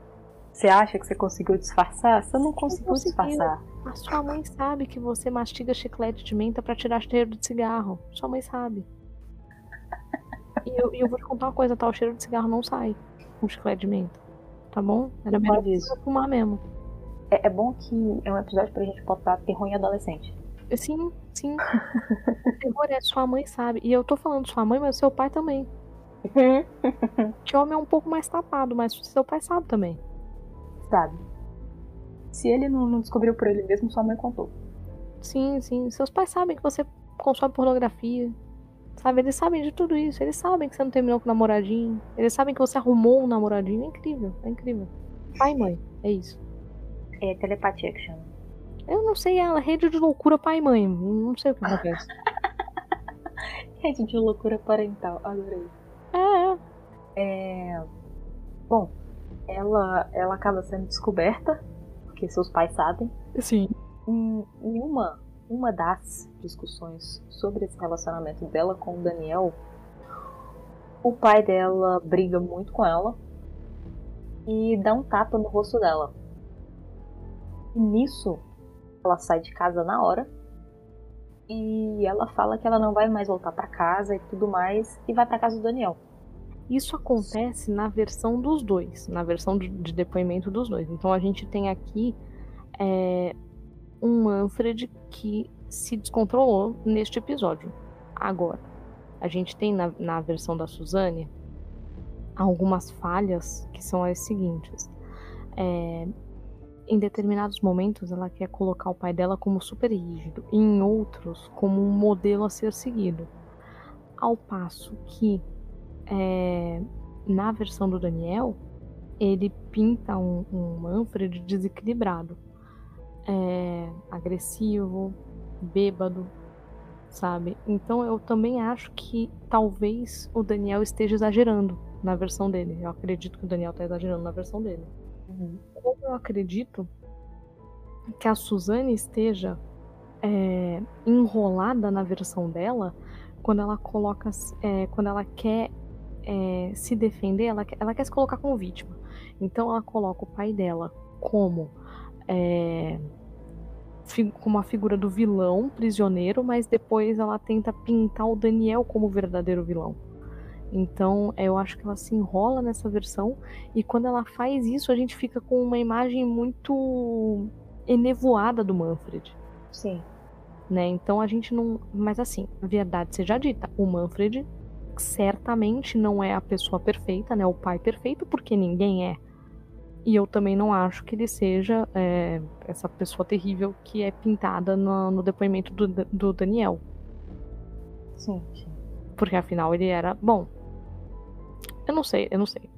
Você acha que você conseguiu disfarçar? Você não conseguiu, disfarçar. A sua mãe sabe que você mastiga chiclete de menta para tirar cheiro de cigarro. Sua mãe sabe. E eu, eu, vou te contar uma coisa, tá? O cheiro de cigarro não sai com chiclete de menta. Tá bom? Era melhor você fumar mesmo. É, é, bom que é um episódio pra gente botar terror em adolescente. Sim, sim. (laughs) terror é sua mãe sabe. E eu tô falando sua mãe, mas seu pai também. (laughs) que homem é um pouco mais tapado, mas seu pai sabe também. Sabe. Se ele não, não descobriu por ele mesmo, sua mãe contou. Sim, sim. Seus pais sabem que você consome pornografia. Sabe, eles sabem de tudo isso. Eles sabem que você não terminou com o namoradinho. Eles sabem que você arrumou um namoradinho. É incrível, é incrível. Pai e mãe, é isso. É telepatia que chama. Eu não sei, ela rede de loucura pai e mãe. Não sei o que acontece. (laughs) rede de loucura parental, adorei. É, é. É... Bom, ela, ela acaba sendo descoberta, porque seus pais sabem. Sim. Em, em uma das discussões sobre esse relacionamento dela com o Daniel, o pai dela briga muito com ela e dá um tapa no rosto dela. E nisso, ela sai de casa na hora e ela fala que ela não vai mais voltar para casa e tudo mais e vai para casa do Daniel. Isso acontece na versão dos dois, na versão de depoimento dos dois. Então a gente tem aqui é, um Manfred que se descontrolou neste episódio. Agora, a gente tem na, na versão da Suzane algumas falhas que são as seguintes. É, em determinados momentos ela quer colocar o pai dela como super rígido, e em outros como um modelo a ser seguido. Ao passo que é, na versão do Daniel ele pinta um, um Manfred desequilibrado é, agressivo, bêbado, sabe? Então eu também acho que talvez o Daniel esteja exagerando na versão dele. Eu acredito que o Daniel está exagerando na versão dele. Uhum. Como eu acredito que a Suzane esteja é, enrolada na versão dela quando ela coloca, é, quando ela quer é, se defender, ela, ela quer se colocar como vítima. Então ela coloca o pai dela como é, como a figura do vilão, prisioneiro, mas depois ela tenta pintar o Daniel como o verdadeiro vilão. Então eu acho que ela se enrola nessa versão e quando ela faz isso a gente fica com uma imagem muito enevoada do Manfred. Sim. Né? Então a gente não. Mas assim, verdade seja dita, o Manfred certamente não é a pessoa perfeita, né? O pai perfeito, porque ninguém é. E eu também não acho que ele seja é, essa pessoa terrível que é pintada no, no depoimento do, do Daniel. Sim, sim. Porque afinal ele era. Bom. Eu não sei, eu não sei.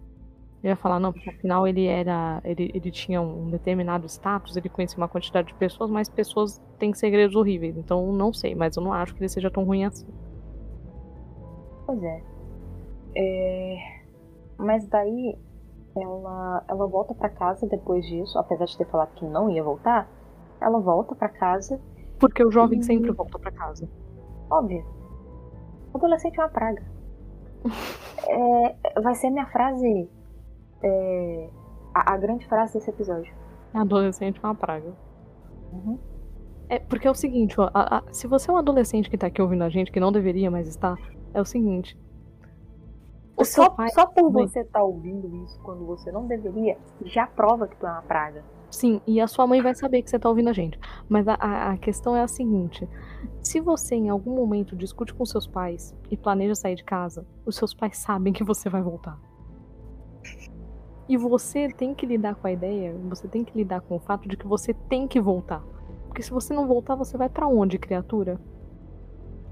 Eu ia falar, não, porque afinal ele era. Ele, ele tinha um determinado status, ele conhecia uma quantidade de pessoas, mas pessoas têm segredos horríveis. Então não sei, mas eu não acho que ele seja tão ruim assim. Pois é. é... Mas daí ela, ela volta para casa depois disso, apesar de ter falado que não ia voltar, ela volta para casa. Porque o jovem e... sempre volta para casa. Óbvio. O adolescente é uma praga. (laughs) é, vai ser minha frase. É, a, a, grande frase desse episódio. Adolescente é uma praga. Uhum. É, porque é o seguinte, ó, a, a, se você é um adolescente que tá aqui ouvindo a gente, que não deveria mais estar, é o seguinte. Só, pai... só por você estar tá ouvindo isso quando você não deveria, já prova que tu é uma praga. Sim, e a sua mãe vai saber que você tá ouvindo a gente. Mas a, a, a, questão é a seguinte: se você em algum momento discute com seus pais e planeja sair de casa, os seus pais sabem que você vai voltar. E você tem que lidar com a ideia, você tem que lidar com o fato de que você tem que voltar. Porque se você não voltar, você vai para onde, criatura?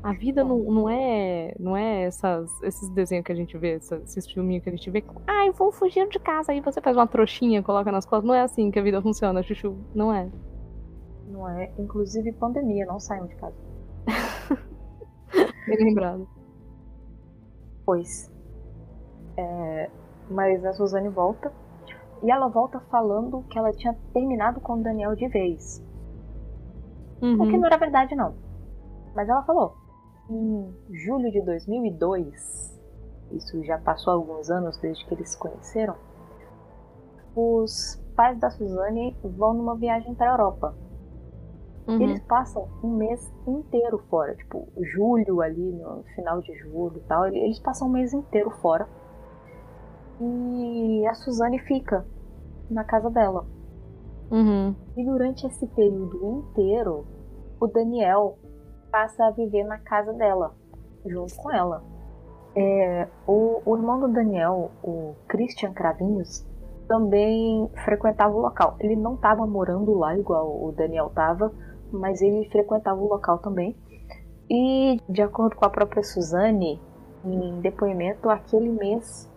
A vida não, não é não é essas, esses desenhos que a gente vê, esses filminhos que a gente vê. Ai, ah, vou fugir de casa. Aí você faz uma trouxinha, coloca nas costas. Não é assim que a vida funciona, Chuchu. Não é. Não é. Inclusive, pandemia, não saiam de casa. (laughs) Bem lembrado. Pois. É, mas a Suzane volta. E ela volta falando que ela tinha terminado com o Daniel de vez. Uhum. O que não era verdade, não. Mas ela falou em julho de 2002, isso já passou alguns anos desde que eles se conheceram, os pais da Suzane vão numa viagem para a Europa. Uhum. Eles passam um mês inteiro fora, tipo, julho ali, no final de julho e tal, eles passam um mês inteiro fora. E a Suzane fica na casa dela. Uhum. E durante esse período inteiro, o Daniel passa a viver na casa dela, junto com ela. É, o, o, irmão do Daniel, o Christian Cravinhos, também frequentava o local. Ele não estava morando lá igual o Daniel estava, mas ele frequentava o local também. E, de acordo com a própria Suzane, em depoimento, aquele mês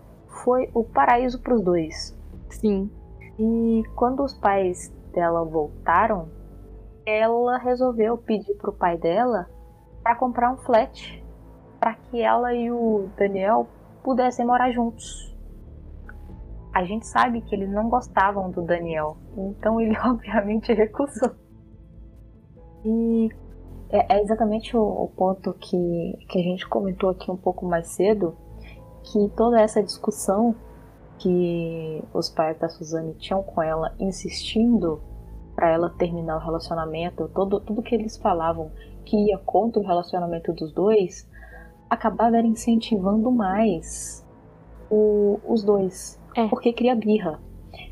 foi o paraíso para os dois. Sim. E quando os pais dela voltaram, ela resolveu pedir pro pai dela para comprar um flat para que ela e o Daniel pudessem morar juntos. A gente sabe que eles não gostavam do Daniel, então ele (laughs) obviamente recusou. E é, é exatamente o, ponto que, que a gente comentou aqui um pouco mais cedo, que toda essa discussão que os pais da Suzane tinham com ela, insistindo para ela terminar o relacionamento, todo, tudo que eles falavam que ia contra o relacionamento dos dois, acabava incentivando mais o, os dois, é. porque cria birra.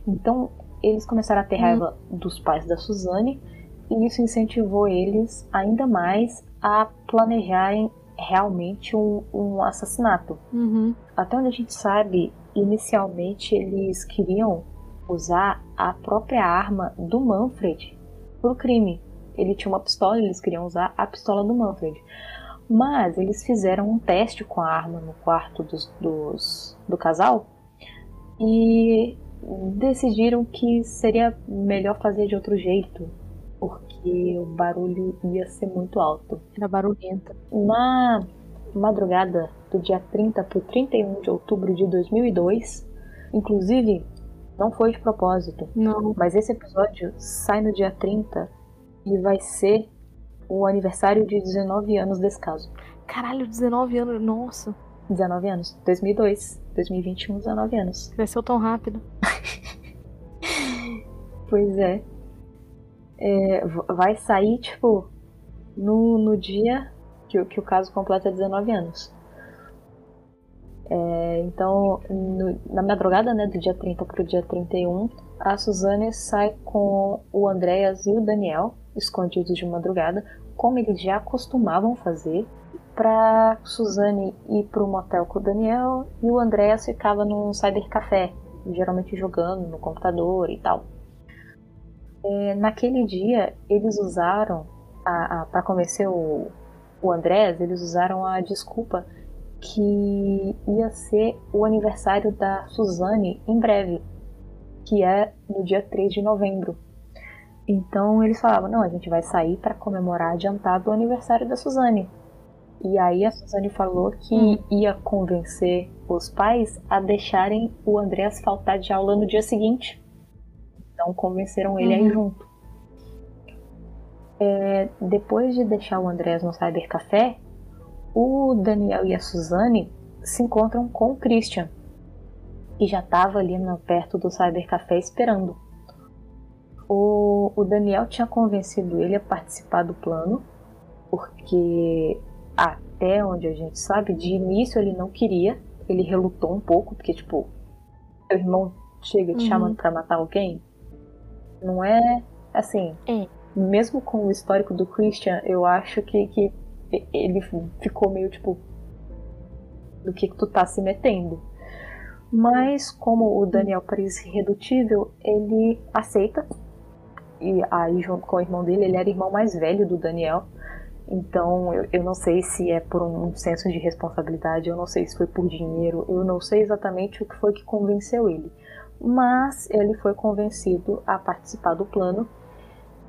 Então eles começaram a ter hum. raiva dos pais da Suzane e isso incentivou eles ainda mais a planejarem realmente um, um assassinato. Uhum. Até onde a gente sabe, inicialmente eles queriam usar a própria arma do Manfred pro crime. Ele tinha uma pistola, eles queriam usar a pistola do Manfred. Mas eles fizeram um teste com a arma no quarto dos, dos, do casal e decidiram que seria melhor fazer de outro jeito, porque o barulho ia ser muito alto. Era barulhenta. Na madrugada do dia 30 para o 31 de outubro de 2002, inclusive não foi de propósito. Não. Mas esse episódio sai no dia 30 e vai ser o aniversário de 19 anos desse caso. Caralho, 19 anos, nossa. 19 anos. 2002. 2021, 19 anos. Cresceu tão rápido. (laughs) pois é. é. Vai sair, tipo, no, no dia que, que o caso completa 19 anos. É, então, no, na madrugada né, do dia 30 para o dia 31, a Suzane sai com o Andréas e o Daniel, escondidos de madrugada, como eles já costumavam fazer, para Suzane ir para o motel com o Daniel e o Andréas ficava num cybercafé, geralmente jogando no computador e tal. É, naquele dia, eles usaram, para convencer o, o Andrés, eles usaram a desculpa que ia ser o aniversário da Suzane em breve, que é no dia 3 de novembro. Então eles falavam: não, a gente vai sair para comemorar adiantado o aniversário da Suzane. E aí a Suzane falou que hum. ia convencer os pais a deixarem o Andreas faltar de aula no dia seguinte. Então convenceram ele uhum. aí junto. É, depois de deixar o Andreas no cybercafé, o Daniel e a Suzane se encontram com o Christian, que já estava ali no, perto do cybercafé esperando. O, o Daniel tinha convencido ele a participar do plano, porque até onde a gente sabe, de início ele não queria, ele relutou um pouco, porque tipo, seu irmão chega te uhum. chamando para matar alguém, não é assim. É. Mesmo com o histórico do Christian, eu acho que, que ele ficou meio tipo. Do que, tu tá se metendo? Mas, como o Daniel parece irredutível, ele aceita. E aí, junto com o irmão dele, ele era irmão mais velho do Daniel. Então, eu, eu não sei se é por um senso de responsabilidade, eu não sei se foi por dinheiro, eu não sei exatamente o que foi que convenceu ele. Mas ele foi convencido a participar do plano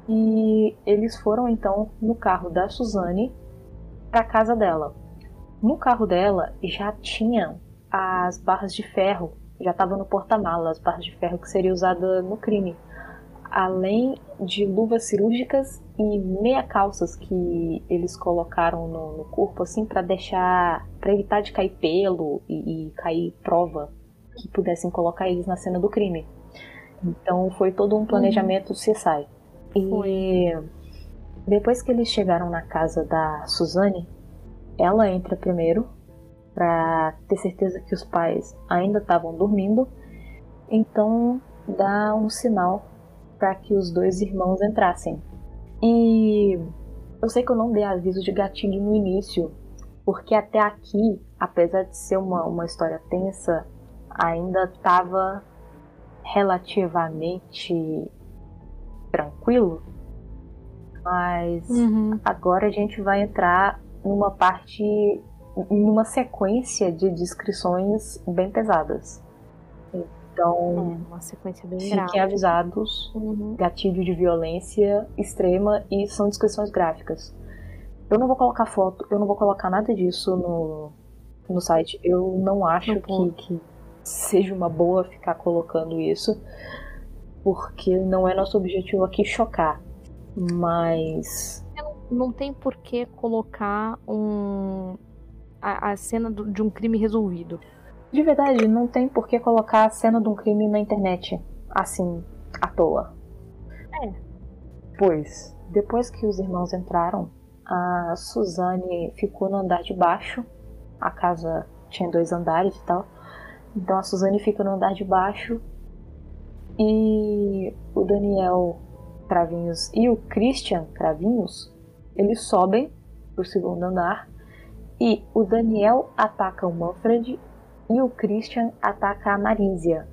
e eles foram então no carro da Suzane para casa dela. No carro dela já tinha as barras de ferro, já estava no porta-malas, as barras de ferro que seria usada no crime, além de luvas cirúrgicas e meia calças que eles colocaram no, no corpo assim para deixar, para evitar de cair pelo e, e cair prova que pudessem colocar eles na cena do crime. Então foi todo um planejamento uhum. CSI. E foi. Depois que eles chegaram na casa da Suzane, ela entra primeiro para ter certeza que os pais ainda estavam dormindo. Então dá um sinal para que os dois irmãos entrassem. E eu sei que eu não dei aviso de gatilho no início, porque até aqui, apesar de ser uma, uma história tensa, ainda estava relativamente tranquilo. Mas uhum. agora a gente vai entrar numa parte, numa sequência de descrições bem pesadas. Então, é, uma sequência bem fiquem grave. avisados, uhum. gatilho de violência extrema e são descrições gráficas. Eu não vou colocar foto, eu não vou colocar nada disso no, no site. Eu não acho que, que seja uma boa ficar colocando isso, porque não é nosso objetivo aqui chocar. Mas. Não tem por que colocar um, a, a cena do, de um crime resolvido. De verdade, não tem por que colocar a cena de um crime na internet, assim, à toa. É. Pois, depois que os irmãos entraram, a Suzane ficou no andar de baixo. A casa tinha dois andares e tal. Então a Suzane fica no andar de baixo e o Daniel Cravinhos e o Christian Cravinhos eles sobem pro segundo andar e o Daniel ataca o Manfred e o Christian ataca a Marísia,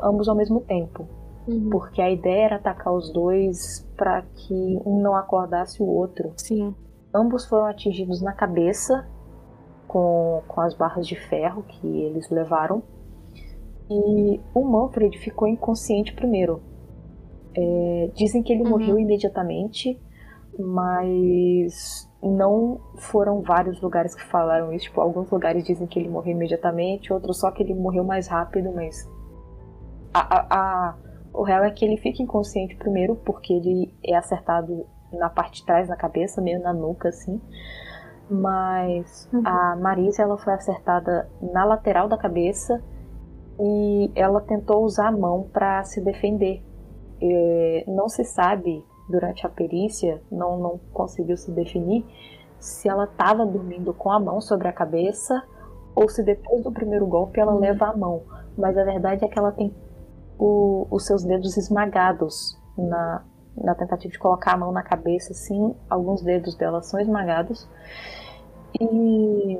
ambos ao mesmo tempo. Uhum. Porque a ideia era atacar os dois para que um não acordasse o outro. Sim. Ambos foram atingidos na cabeça com, com as barras de ferro que eles levaram. E o Manfred ficou inconsciente primeiro. É, dizem que ele uhum. morreu imediatamente, mas não foram vários lugares que falaram isso. Tipo, alguns lugares dizem que ele morreu imediatamente, outros só que ele morreu mais rápido, mas. A, a, a, o real é que ele fica inconsciente primeiro, porque ele é acertado na parte de trás, na cabeça, meio na nuca, assim. Mas uhum. a Marisa ela foi acertada na lateral da cabeça e ela tentou usar a mão para se defender. É, não se sabe durante a perícia, não, não conseguiu se definir se ela estava dormindo com a mão sobre a cabeça ou se depois do primeiro golpe ela uhum. leva a mão. Mas a verdade é que ela tem o, os seus dedos esmagados na, na tentativa de colocar a mão na cabeça, assim, alguns dedos dela são esmagados. E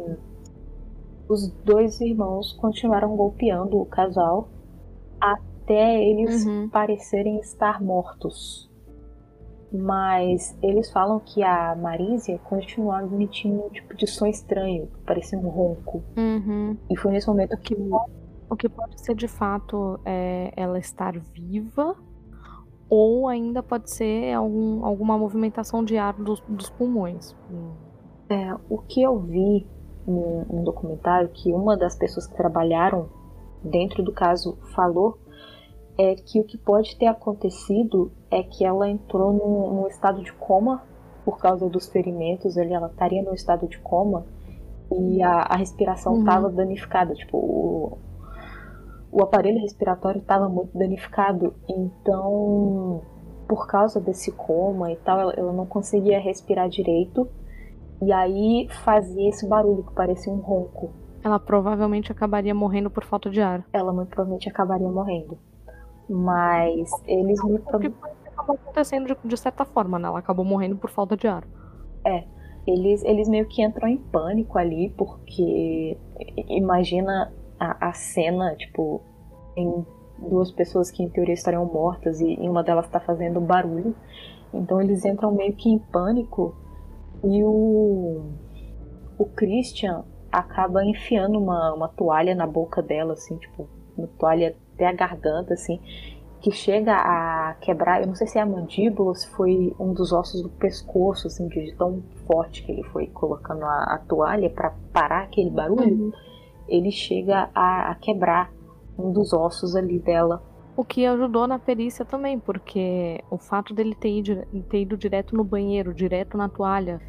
os dois irmãos continuaram golpeando o casal até eles uhum. parecerem estar mortos. Mas eles falam que a Marísia continuava emitindo um tipo de som estranho, parecia um ronco. Uhum. E foi nesse momento que. O que pode ser de fato é ela estar viva, ou ainda pode ser algum, alguma movimentação de ar dos, dos pulmões. É, o que eu vi num, documentário que uma das pessoas que trabalharam dentro do caso falou é que o que pode ter acontecido é que ela entrou num, num estado de coma por causa dos ferimentos, ali ela estaria no estado de coma e a, a respiração estava uhum. danificada, tipo o, o aparelho respiratório estava muito danificado, então por causa desse coma e tal, ela, ela não conseguia respirar direito e aí fazia esse barulho que parecia um ronco. Ela provavelmente acabaria morrendo por falta de ar. Ela muito provavelmente acabaria morrendo. Mas eles me prometeram. acabou acontecendo de, de, certa forma, né? Ela acabou morrendo por falta de ar. É. Eles, eles meio que entram em pânico ali, porque imagina a, a cena, tipo, em duas pessoas que em teoria estariam mortas e, e uma delas está fazendo barulho. Então eles entram meio que em pânico e o, o Christian acaba enfiando uma, uma toalha na boca dela, assim, tipo, uma toalha até a garganta, assim, que chega a quebrar, eu não sei se é a mandíbula ou se foi um dos ossos do pescoço, assim, de tão forte que ele foi colocando a, a toalha para parar aquele barulho, uhum. ele chega a, a quebrar um dos ossos ali dela. O que ajudou na perícia também, porque o fato dele ter ido, ter ido direto no banheiro, direto na toalha,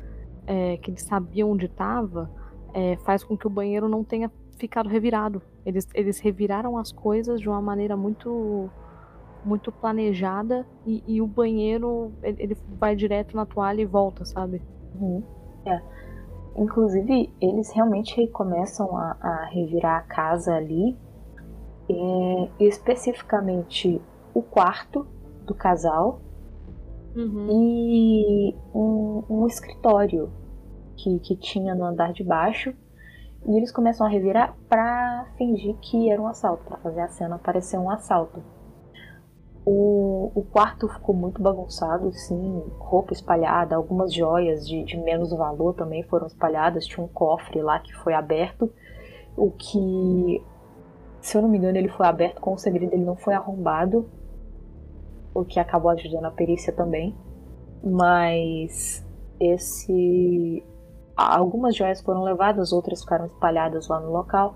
é, que ele sabia onde estava, é, faz com que o banheiro não tenha ficado revirado. Eles, eles reviraram as coisas de uma maneira muito muito planejada e, e o banheiro ele, ele, vai direto na toalha e volta, sabe? Uhum. É. Inclusive, eles realmente começam a, a revirar a casa ali é, especificamente o quarto do casal uhum. e um, um escritório que, que tinha no andar de baixo. E eles começam a revirar para fingir que era um assalto, para fazer a cena parecer um assalto. O, o quarto ficou muito bagunçado, sim, roupa espalhada, algumas joias de, de menos valor também foram espalhadas. Tinha um cofre lá que foi aberto, o que, se eu não me engano, ele foi aberto com o segredo, ele não foi arrombado, o que acabou ajudando a perícia também. Mas esse algumas joias foram levadas, outras ficaram espalhadas lá no local.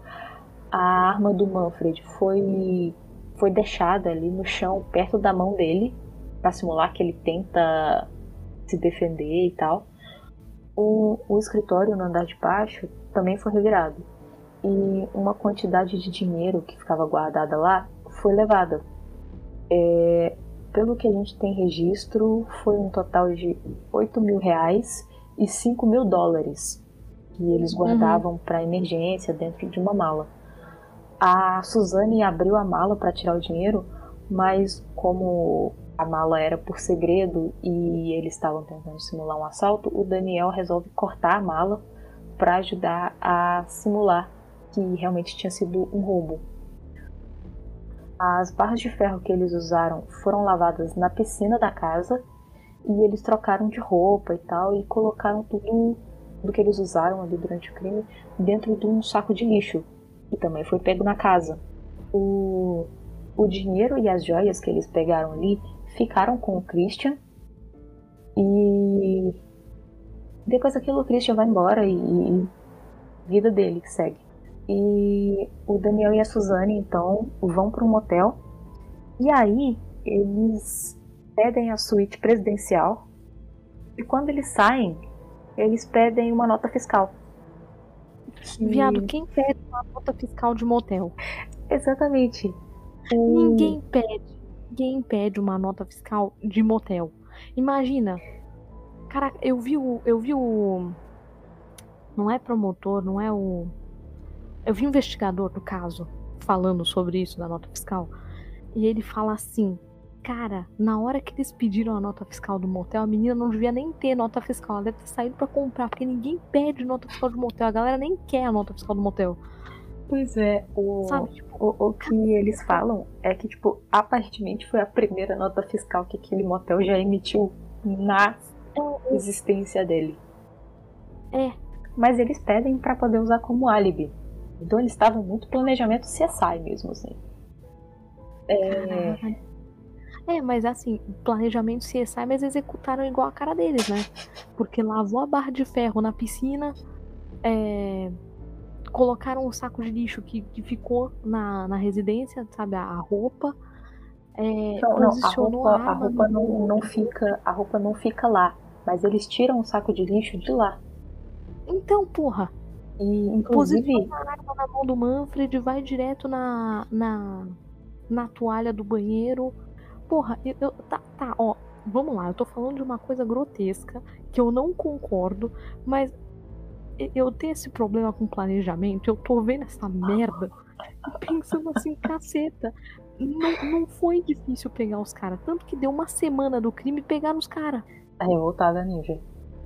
A arma do Manfred foi foi deixada ali no chão, perto da mão dele, para simular que ele tenta se defender e tal. O, o escritório no andar de baixo também foi revirado. E uma quantidade de dinheiro que ficava guardada lá foi levada. É, pelo que a gente tem registro, foi um total de 8 mil reais e 5 mil dólares que eles uhum. guardavam uhum. para emergência dentro de uma mala. A Suzane abriu a mala para tirar o dinheiro, mas como a mala era por segredo e eles estavam tentando simular um assalto, o Daniel resolve cortar a mala para ajudar a simular que realmente tinha sido um roubo. As barras de ferro que eles usaram foram lavadas na piscina da casa e eles trocaram de roupa e tal e colocaram tudo do que eles usaram ali durante o crime dentro de um saco de lixo que também foi pego na casa. O, o dinheiro e as joias que eles pegaram ali ficaram com o Christian e depois daquilo o Christian vai embora e, e vida dele que segue. E o Daniel e a Suzane então vão para um motel. E aí eles pedem a suíte presidencial. E quando eles saem, eles pedem uma nota fiscal. Que... Viado, quem pede uma nota fiscal de motel? Exatamente. Ninguém pede. Ninguém pede uma nota fiscal de motel. Imagina. Caraca, eu vi o. Eu vi o. Não é promotor, não é o eu vi um investigador do caso falando sobre isso da nota fiscal. E ele fala assim: Cara, na hora que eles pediram a nota fiscal do motel, a menina não devia nem ter nota fiscal. Ela deve ter saído para comprar, porque ninguém pede nota fiscal do motel. A galera nem quer a nota fiscal do motel. Pois é, o, Sabe, tipo, o, o que eles falam é que, tipo, aparentemente foi a primeira nota fiscal que aquele motel já emitiu na é, existência dele. É. Mas eles pedem para poder usar como álibi. Então eles estavam muito planejamento CSI mesmo, assim. É... é, mas assim, planejamento CSI, mas executaram igual a cara deles, né? Porque lavou a barra de ferro na piscina, é... colocaram um saco de lixo que, que ficou na, na residência, sabe? A, roupa. É, não, não, a roupa, a, a roupa não, não fica, a roupa não fica lá, mas eles tiram o saco de lixo de lá. Então, porra, e, inclusive. a arma na mão do Manfred, vai direto na, na, na toalha do banheiro. Porra, eu, eu, tá, tá, ó, vamos lá, eu tô falando de uma coisa grotesca que eu não concordo, mas eu tenho esse problema com planejamento, eu tô vendo essa merda pensando assim, caceta. Não, não foi difícil pegar os caras, tanto que deu uma semana do crime pegar os caras. A revoltada ninja.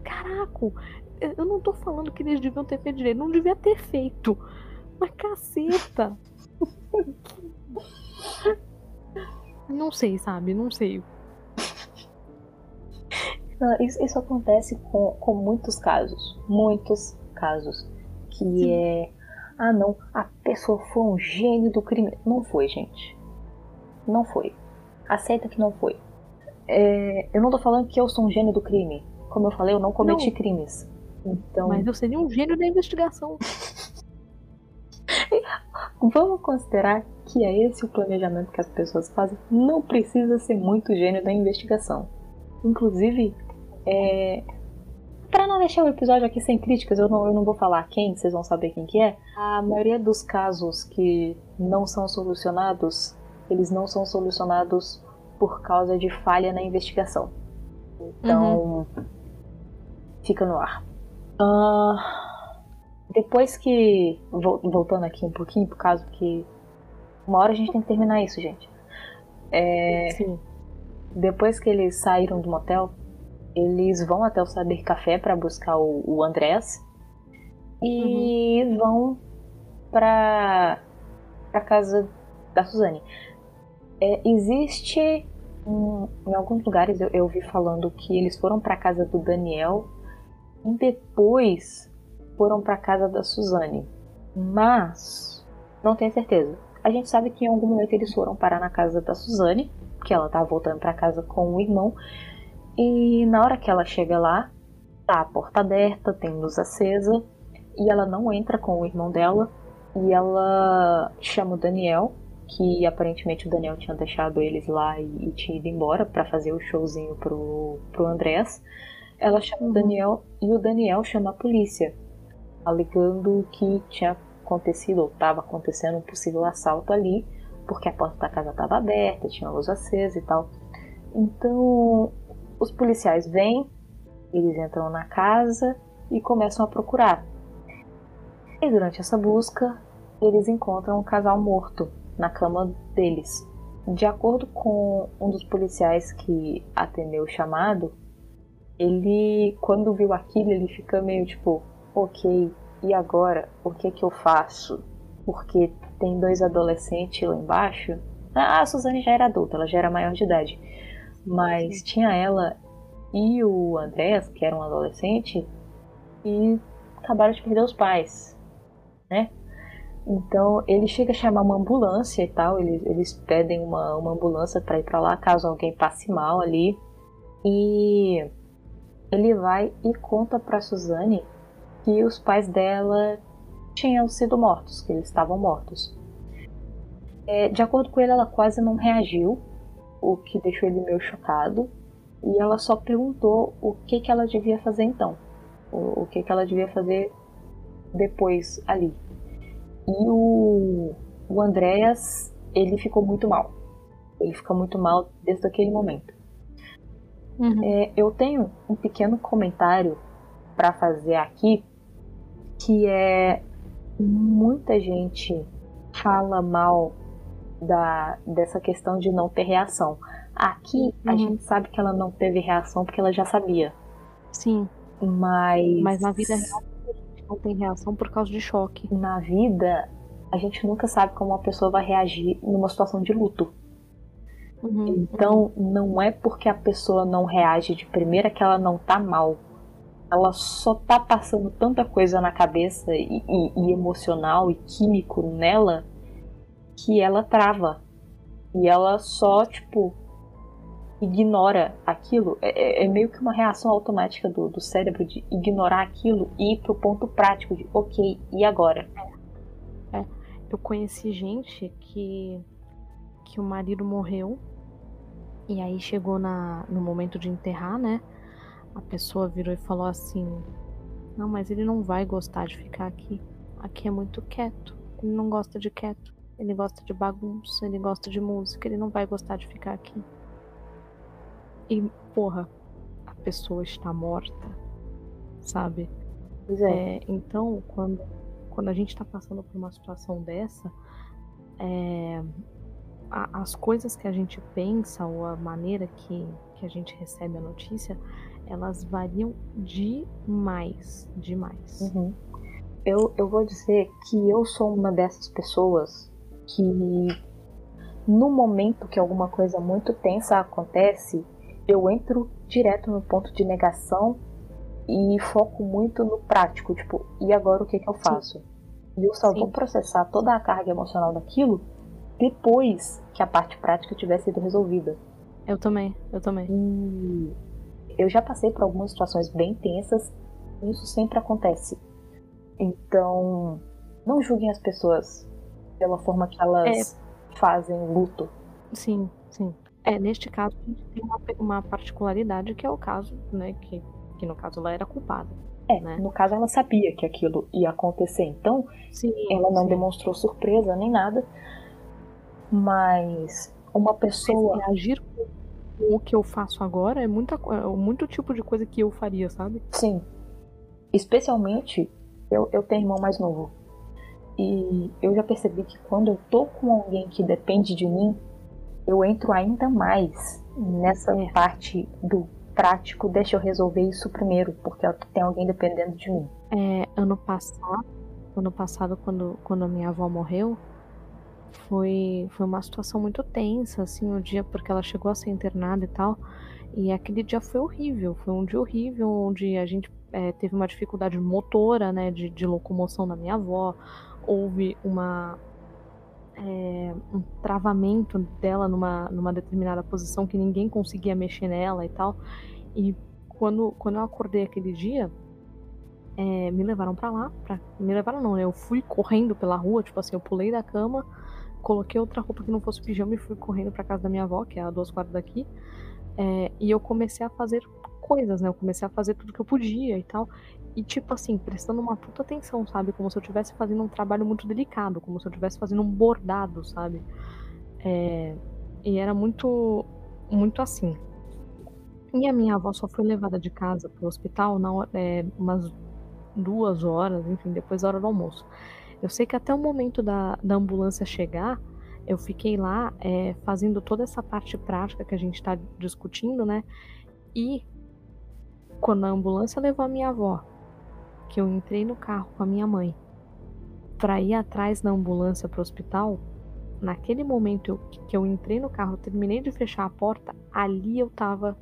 Caraca, eu não tô falando que eles deviam ter feito direito. Não devia ter feito. Mas caceta. (laughs) não sei, sabe? Não sei. Isso, isso acontece com, com muitos casos. Muitos casos. Que Sim. é. Ah, não. A pessoa foi um gênio do crime. Não foi, gente. Não foi. Aceita que não foi. É, eu não tô falando que eu sou um gênio do crime. Como eu falei, eu não cometi não. crimes. Então... Mas eu seria um gênio da investigação. (laughs) Vamos considerar que é esse o planejamento que as pessoas fazem. Não precisa ser muito gênio da investigação. Inclusive, é... para não deixar o episódio aqui sem críticas, eu não, eu não vou falar quem, vocês vão saber quem que é. A maioria dos casos que não são solucionados, eles não são solucionados por causa de falha na investigação. Então, uhum. fica no ar. Uh, depois que. Voltando aqui um pouquinho, por causa que. Uma hora a gente tem que terminar isso, gente. É, Sim. Depois que eles saíram do motel, eles vão até o Saber Café para buscar o, o Andrés. E uhum. vão pra, pra casa da Suzane. É, existe Em, em alguns lugares eu, eu vi falando que eles foram para casa do Daniel e depois foram para casa da Suzane. Mas não tenho certeza. A gente sabe que em algum momento eles foram parar na casa da Suzane, que ela tava voltando para casa com o irmão. E na hora que ela chega lá, tá a porta aberta, tem luz acesa, e ela não entra com o irmão dela, e ela chama o Daniel, que aparentemente o Daniel tinha deixado eles lá e, e tinha ido embora para fazer o showzinho pro, pro Andrés. Ela chama o uhum. Daniel e o Daniel chama a polícia, alegando que tinha acontecido ou estava acontecendo um possível assalto ali, porque a porta da casa estava aberta, tinha luz acesa e tal. Então, os policiais vêm, eles entram na casa e começam a procurar. E durante essa busca, eles encontram um casal morto na cama deles. De acordo com um dos policiais que atendeu o chamado, ele, quando viu aquilo, ele fica meio tipo, ok, e agora? O que que eu faço? Porque tem dois adolescentes lá embaixo. Ah, a Suzane já era adulta, ela já era maior de idade. Mas tinha ela e o Andrés, que era um adolescente, e acabaram de perder os pais, né? Então ele chega a chamar uma ambulância e tal, eles, eles pedem uma, uma ambulância para ir para lá caso alguém passe mal ali. E ele vai e conta para Suzane que os pais dela tinham sido mortos, que eles estavam mortos. É, de acordo com ele, ela quase não reagiu, o que deixou ele meio chocado, e ela só perguntou o que, que ela devia fazer então, o, o que, que ela devia fazer depois ali. E o, o Andréas, ele ficou muito mal. Ele fica muito mal desde aquele momento. Uhum. É, eu tenho um pequeno comentário para fazer aqui que é muita gente fala mal da, dessa questão de não ter reação. Aqui uhum. a gente sabe que ela não teve reação porque ela já sabia. Sim. Mas. Mas na vida real não tem reação por causa de choque. Na vida, a gente nunca sabe como uma pessoa vai reagir numa situação de luto. Uhum, então, uhum. não é porque a pessoa não reage de primeira que ela não tá mal ela só tá passando tanta coisa na cabeça e, e, e, emocional e químico nela que ela trava. E ela só, tipo, ignora aquilo. É, é, é meio que uma reação automática do, do cérebro de ignorar aquilo e ir pro ponto prático de, ok, e agora? É, eu conheci gente que, que o marido morreu e aí chegou na, no momento de enterrar, né? A pessoa virou e falou assim: Não, mas ele não vai gostar de ficar aqui. Aqui é muito quieto. Ele não gosta de quieto. Ele gosta de bagunça, ele gosta de música, ele não vai gostar de ficar aqui. E, porra, a pessoa está morta, sabe? Pois é. é então, quando, quando a gente está passando por uma situação dessa, é, a, as coisas que a gente pensa ou a maneira que, que a gente recebe a notícia elas variam demais, demais. Uhum. Eu, eu vou dizer que eu sou uma dessas pessoas que no momento que alguma coisa muito tensa acontece, eu entro direto no ponto de negação e foco muito no prático, tipo, e agora o que, que eu faço? Sim. E eu só Sim. vou processar toda a carga emocional daquilo depois que a parte prática tiver sido resolvida. Eu também, eu também. E eu já passei por algumas situações bem tensas e isso sempre acontece. Então, não julguem as pessoas pela forma que elas é. fazem luto. Sim, sim. É, neste caso, a gente tem uma, uma, particularidade que é o caso, né? Que, que no caso ela era culpada. É, né? no caso ela sabia que aquilo ia acontecer, então sim, ela não sim. demonstrou surpresa nem nada. Mas uma pessoa. Mas reagir o que eu faço agora é, muita, é muito tipo de coisa que eu faria, sabe? Sim. Especialmente, eu, eu tenho irmão mais novo. E eu já percebi que quando eu tô com alguém que depende de mim, eu entro ainda mais nessa é. parte do prático, deixa eu resolver isso primeiro, porque tem alguém dependendo de mim. É, ano passado, ano passado quando, quando a minha avó morreu, foi, foi uma situação muito tensa, assim, o dia, porque ela chegou a ser internada e tal. E aquele dia foi horrível, foi um dia horrível, onde a gente é, teve uma dificuldade motora, né, de, de locomoção da minha avó, houve uma, é, um travamento dela numa, numa determinada posição que ninguém conseguia mexer nela e tal. E quando, quando eu acordei aquele dia, é, me levaram para lá. Pra, me levaram não, né? Eu fui correndo pela rua, tipo assim, eu pulei da cama, coloquei outra roupa que não fosse pijama e fui correndo para casa da minha avó, que é a duas quadras daqui. É, e eu comecei a fazer coisas, né? Eu comecei a fazer tudo que eu podia e tal. E, tipo assim, prestando uma puta atenção, sabe? Como se eu estivesse fazendo um trabalho muito delicado, como se eu estivesse fazendo um bordado, sabe? É... E era muito, muito assim. E a minha avó só foi levada de casa pro hospital na é, umas duas horas, enfim, depois da hora do almoço. Eu sei que até o momento da, da ambulância chegar, eu fiquei lá é, fazendo toda essa parte prática que a gente está discutindo, né? E quando a ambulância levou a minha avó, que eu entrei no carro com a minha mãe para ir atrás da ambulância para o hospital, naquele momento que eu entrei no carro, terminei de fechar a porta, ali eu tava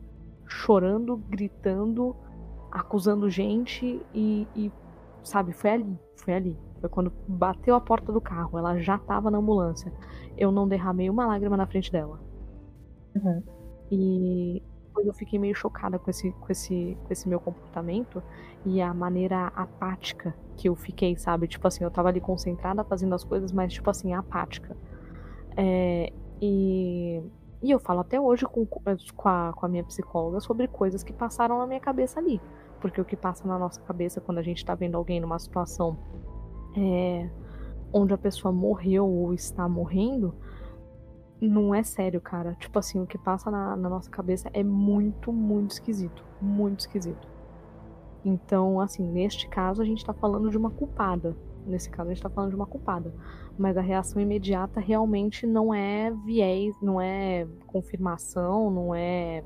chorando, gritando, acusando gente e, e sabe, foi ali, foi ali. Foi quando bateu a porta do carro, ela já tava na ambulância. Eu não derramei uma lágrima na frente dela. Uhum. E depois eu fiquei meio chocada com esse, com, esse, com esse meu comportamento e a maneira apática que eu fiquei, sabe? Tipo assim, eu tava ali concentrada fazendo as coisas, mas tipo assim, apática. É, e, e eu falo até hoje com, com, a, com a minha psicóloga sobre coisas que passaram na minha cabeça ali. Porque o que passa na nossa cabeça quando a gente tá vendo alguém numa situação é, onde a pessoa morreu ou está morrendo, não é sério, cara. Tipo assim, o que passa na, na, nossa cabeça é muito, muito esquisito. Muito esquisito. Então, assim, neste caso a gente tá falando de uma culpada. Nesse caso a gente tá falando de uma culpada. Mas a reação imediata realmente não é viés, não é confirmação, não é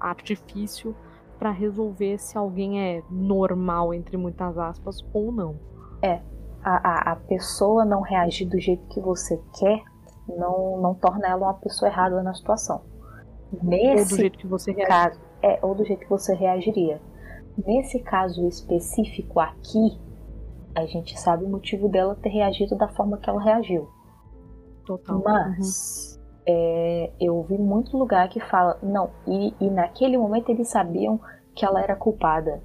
artifício para resolver se alguém é normal, entre muitas aspas, ou não. É, a, a, a pessoa não reagir do jeito que você quer não, não torna ela uma pessoa errada na situação. Nesse ou do jeito que você caso, é, ou do jeito que você reagiria. Nesse caso específico aqui, a gente sabe o motivo dela ter reagido da forma que ela reagiu. Total. Mas uhum. é, eu vi muito lugar que fala, não, e, e naquele momento eles sabiam que ela era culpada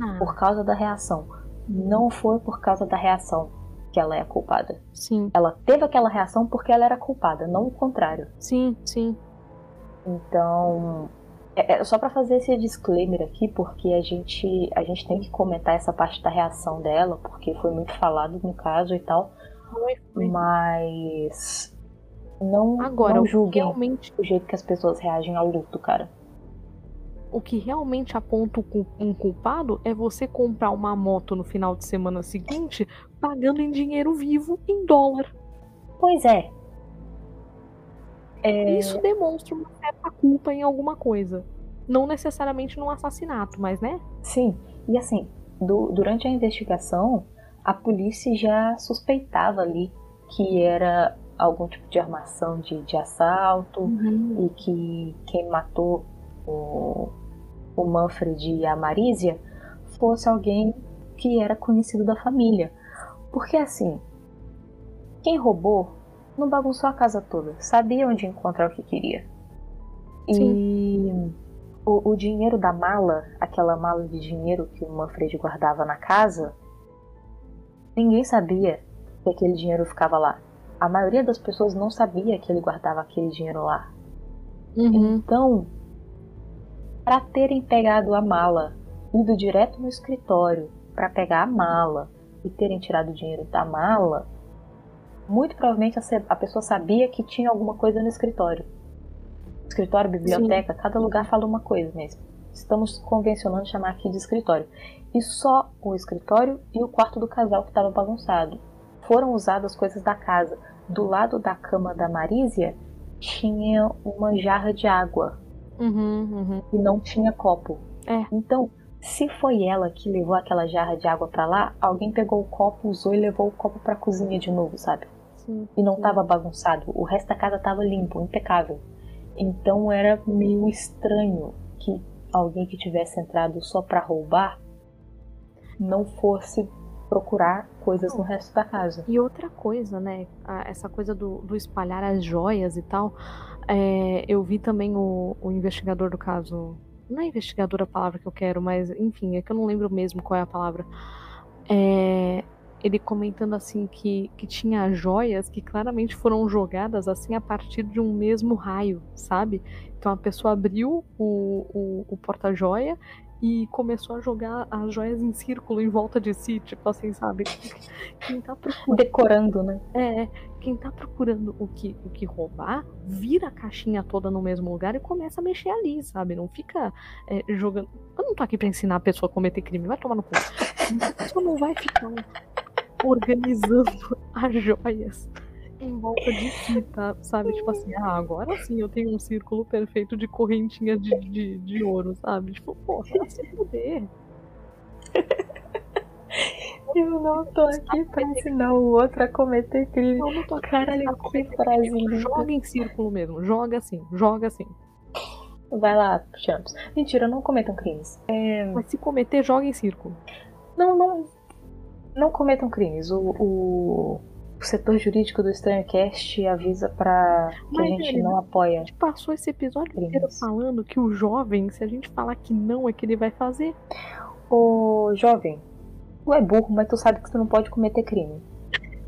ah. por causa da reação não foi por causa da reação que ela é culpada. Sim. Ela teve aquela reação porque ela era culpada, não o contrário. Sim, sim. Então, é, é só para fazer esse disclaimer aqui, porque a gente a gente tem que comentar essa parte da reação dela, porque foi muito falado no caso e tal. Foi, foi. Mas não, Agora, não julguem realmente... o jeito que as pessoas reagem ao luto, cara o que realmente aponta um culpado é você comprar uma moto no final de semana seguinte pagando em dinheiro vivo em dólar. Pois é. é... Isso demonstra uma certa culpa em alguma coisa. Não necessariamente num assassinato, mas né? Sim. E assim, do, durante a investigação, a polícia já suspeitava ali que era algum tipo de armação de, de assalto uhum. e que quem matou o, o Manfred e a Marísia fosse alguém que era conhecido da família. Porque assim, quem roubou não bagunçou a casa toda, sabia onde encontrar o que queria. E o, o, dinheiro da mala, aquela mala de dinheiro que o Manfred guardava na casa, ninguém sabia que aquele dinheiro ficava lá. A maioria das pessoas não sabia que ele guardava aquele dinheiro lá. Uhum. Então, para terem pegado a mala, ido direto no escritório para pegar a mala e terem tirado o dinheiro da mala, muito provavelmente a pessoa sabia que tinha alguma coisa no escritório. Escritório, biblioteca, Sim. cada lugar fala uma coisa mesmo. Estamos convencionando chamar aqui de escritório. E só o escritório e o quarto do casal que estava bagunçado. Foram usadas coisas da casa. Do lado da cama da Marísia tinha uma jarra de água Uhum, uhum. E não tinha copo. É. Então, se foi ela que levou aquela jarra de água para lá, alguém pegou o copo, usou e levou o copo pra cozinha de novo, sabe? Sim. e não sim. tava bagunçado. O resto da casa tava limpo, impecável. Então era meio estranho que alguém que tivesse entrado só pra roubar não fosse procurar coisas no resto da casa. E outra coisa, né? Essa coisa do, do espalhar as joias e tal. É, eu vi também o, o investigador do caso. Não é investigador a palavra que eu quero, mas enfim, é que eu não lembro mesmo qual é a palavra. É, ele comentando assim que, que tinha joias que claramente foram jogadas assim a partir de um mesmo raio, sabe? Então a pessoa abriu o, o, o porta-joia e começou a jogar as joias em círculo em volta de si, tipo assim, sabe? Quem tá procurando, Decorando, né? é, quem tá procurando o que, o que roubar, vira a caixinha toda no mesmo lugar e começa a mexer ali, sabe? Não fica é, jogando. Eu não tô aqui pra ensinar a pessoa a cometer crime, vai tomar no cu. A pessoa não vai ficar organizando (laughs) as joias em volta de si, tá? Sabe? Tipo assim, ah, agora sim eu tenho um círculo perfeito de correntinha de, de, de ouro, sabe? Tipo, porra, se fuder. (laughs) Eu não tô aqui pra ensinar o outro a cometer crime. Não, não tô aqui Caralho, que frase linda. Joga em círculo mesmo, joga assim, joga assim. Vai lá, Champs. Mentira, não cometam crimes. Mas se cometer, joga em círculo. Não, não. Não cometam crimes. O, o, o setor jurídico do Estranho Cast avisa pra que a Mas, gente ele- não apoia. A gente passou esse episódio Crimes. inteiro falando que o jovem, se a gente falar que não, é que ele vai fazer. Ô, jovem, tu é burro, mas tu sabe que tu não pode cometer crime.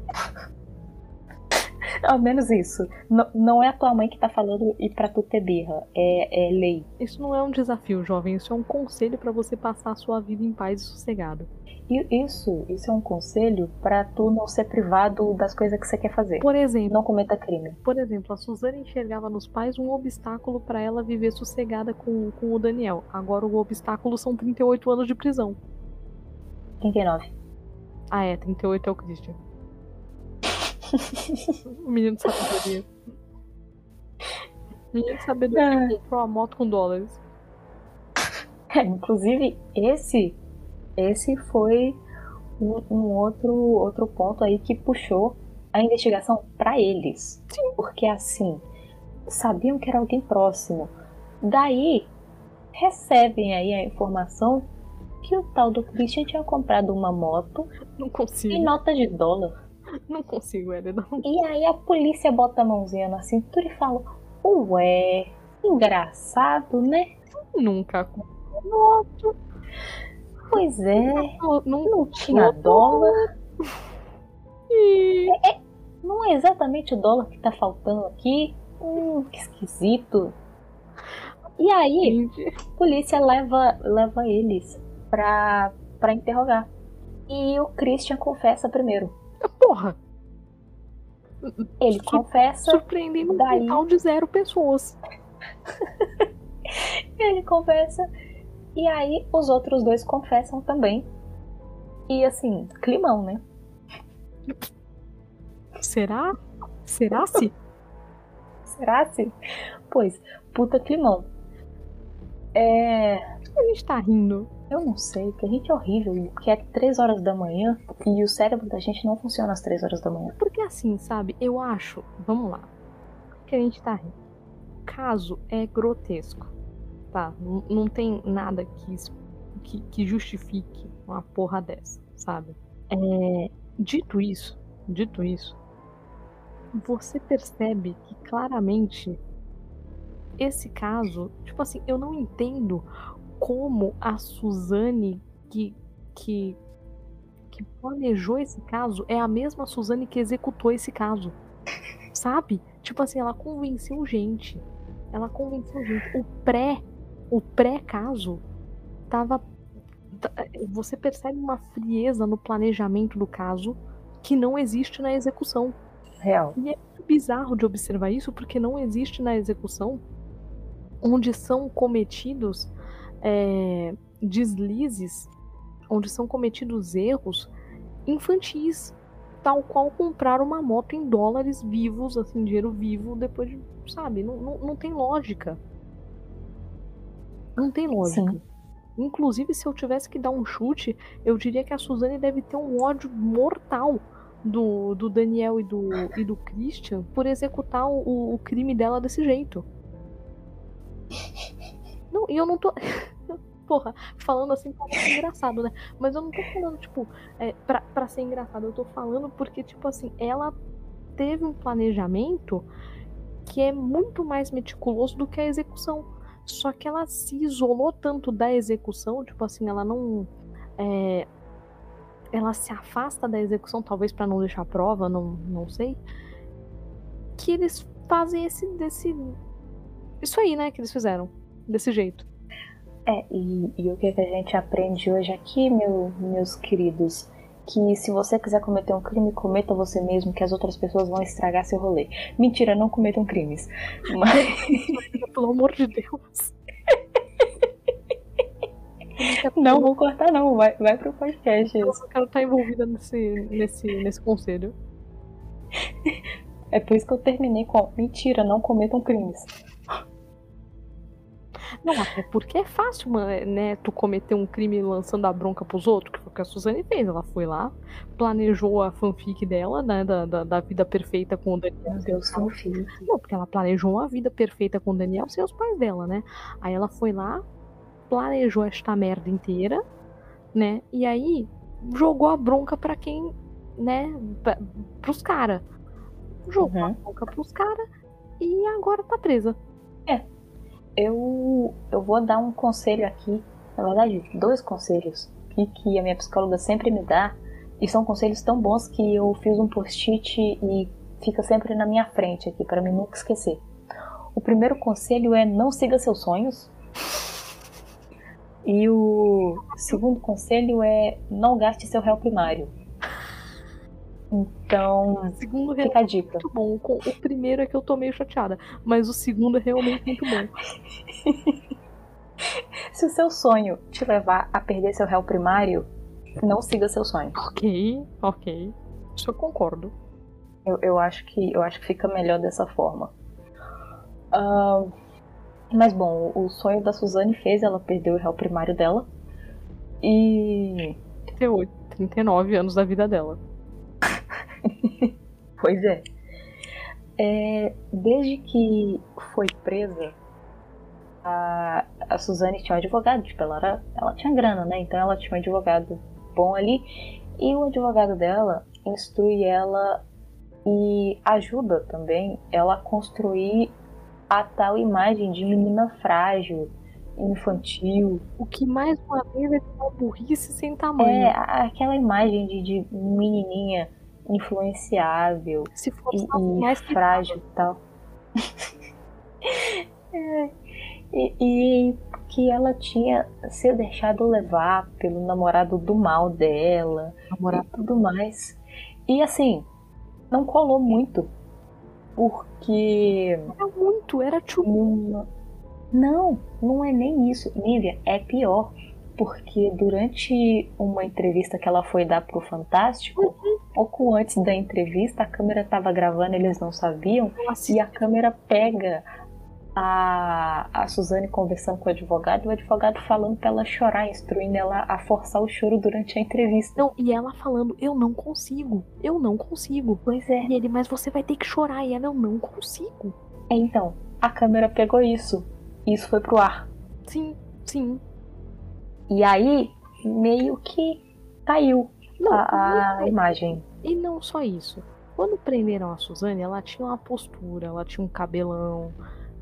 (laughs) Ao menos isso. Não, não é a tua mãe que tá falando e pra tu ter birra. É, é lei. Isso não é um desafio, jovem. Isso é um conselho pra você passar a sua vida em paz e sossegado. Isso, isso é um conselho pra tu não ser privado das coisas que você quer fazer. Por exemplo, Não cometa crime. por exemplo, a Suzane enxergava nos pais um obstáculo pra ela viver sossegada com, com o Daniel. Agora o obstáculo são 38 anos de prisão. 39. Ah, é, 38 é o Christian. (laughs) o menino de sabedoria. O menino de sabedoria comprou a moto com dólares. É, inclusive, esse esse foi um, um outro, outro ponto aí que puxou a investigação pra eles. Porque assim, sabiam que era alguém próximo. Daí, recebem aí a informação que o tal do Christian tinha comprado uma moto Não em consigo. nota de dólar. Não consigo. Não. E aí a polícia bota a mãozinha na cintura e fala: Ué, engraçado, né? Nunca. Pois é, Não, não, não tinha dólar. e- Não é exatamente o dólar que tá faltando aqui. Hum, que esquisito. E aí, a polícia leva, leva eles pra, pra interrogar. E o Christian confessa primeiro. Porra, Ele confessa, surpreendendo um Daí- total de zero pessoas. (laughs) ele confessa. E aí os outros dois confessam também. E assim, climão, né? Será? Será se? (laughs) Será assim? Pois, puta climão. É. A gente tá rindo. Eu não sei, porque a gente é horrível, porque é 3 horas da manhã e o cérebro da gente não funciona às 3 horas da manhã. Porque assim, sabe, eu acho. Vamos lá. Por que a gente tá rindo? O caso é grotesco. Tá? Não, tem nada que, que, que justifique uma porra dessa, sabe? É, dito isso, dito isso, você percebe que claramente esse caso, tipo assim, eu não entendo como a Suzane que, que, que planejou esse caso é a mesma Suzane que executou esse caso. Sabe? Tipo assim, ela convenceu gente. Ela convenceu gente. O pré, o pré-caso tava tá- você percebe uma frieza no planejamento do caso que não existe na execução. Real. E é bizarro de observar isso porque não existe na execução onde são cometidos é, deslizes, onde são cometidos erros infantis, tal qual comprar uma moto em dólares vivos, assim, dinheiro vivo, depois de, sabe, não, não, não tem lógica. Não tem lógica. Sim. Inclusive, se eu tivesse que dar um chute, eu diria que a Suzane deve ter um ódio mortal do, do Daniel e do, e do Christian por executar o, o crime dela desse jeito. Não, e eu não tô. (laughs) Porra, falando assim pra ser engraçado, né? Mas eu não tô falando, tipo, é, pra, pra ser engraçado. Eu tô falando porque, tipo assim, ela teve um planejamento que é muito mais meticuloso do que a execução. Só que ela se isolou tanto da execução, tipo assim, ela não. É, ela se afasta da execução, talvez para não deixar prova, não, não sei. Que eles fazem esse desse isso aí, né, que eles fizeram desse jeito. É, e, e o que, que a gente aprende hoje aqui, meu, meus queridos? Que se você quiser cometer um crime, cometa você mesmo, que as outras pessoas vão estragar seu rolê. Mentira, não cometam crimes. Mas. Pelo amor de Deus. Não vou cortar, não. Vai, vai pro podcast. Eu quero estar envolvida nesse, nesse, nesse conselho. É por isso que eu terminei com mentira, não cometam crimes. Não, até porque é fácil, né, tu cometer um crime lançando a bronca pros outros, que foi o que a Suzane fez. Ela foi lá, planejou a fanfic dela, né, da, da, da vida perfeita com o Daniel. Meu Deus, fanfic. Não, porque ela planejou uma vida perfeita com o Daniel sem os pais dela, né? Aí ela foi lá, planejou esta merda inteira, né? E aí jogou a bronca para quem, né, pra, pros caras. Jogou uhum. a bronca pros caras e agora tá presa. É. Eu, eu vou dar um conselho aqui, na verdade, dois conselhos que, que a minha psicóloga sempre me dá, e são conselhos tão bons que eu fiz um post-it e fica sempre na minha frente aqui, para mim nunca esquecer. O primeiro conselho é não siga seus sonhos. E o segundo conselho é não gaste seu réu primário. Então, segundo fica a dica. Muito bom. O primeiro é que eu tô meio chateada, mas o segundo é realmente muito bom. (laughs) Se o seu sonho te levar a perder seu réu primário, não siga seu sonho. Ok, ok. Isso eu concordo. Eu, eu acho que eu acho que fica melhor dessa forma. Uh, mas bom, o sonho da Suzane fez ela perder o réu primário dela. E. 38, 39 anos da vida dela. Pois é. é. Desde que foi presa, a, a Suzane tinha um advogado, tipo, ela, era, ela tinha grana, né? Então ela tinha um advogado bom ali. E o advogado dela instrui ela e ajuda também ela a construir a tal imagem de menina frágil, infantil. O que mais uma vez é uma burrice sem tamanho. É, aquela imagem de, de menininha influenciável Se for e, mais frágil e tal. é, (laughs) e, e que ela tinha sido deixado levar pelo namorado do mal dela namorado. e tudo mais. E assim, não colou muito porque. Era muito, era. Uma... Não, não é nem isso. Lívia, é pior. Porque durante uma entrevista que ela foi dar pro Fantástico, uhum. Pouco antes da entrevista, a câmera tava gravando, eles não sabiam, Nossa. e a câmera pega a, a Suzane conversando com o advogado e o advogado falando pra ela chorar, instruindo ela a forçar o choro durante a entrevista. Não, e ela falando, eu não consigo, eu não consigo. Pois é. E ele, mas você vai ter que chorar. E ela, eu não consigo. É, então, a câmera pegou isso. E isso foi pro ar. Sim, sim. E aí, meio que caiu não, a, a não, imagem. E não só isso. Quando prenderam a Suzane, ela tinha uma postura, ela tinha um cabelão,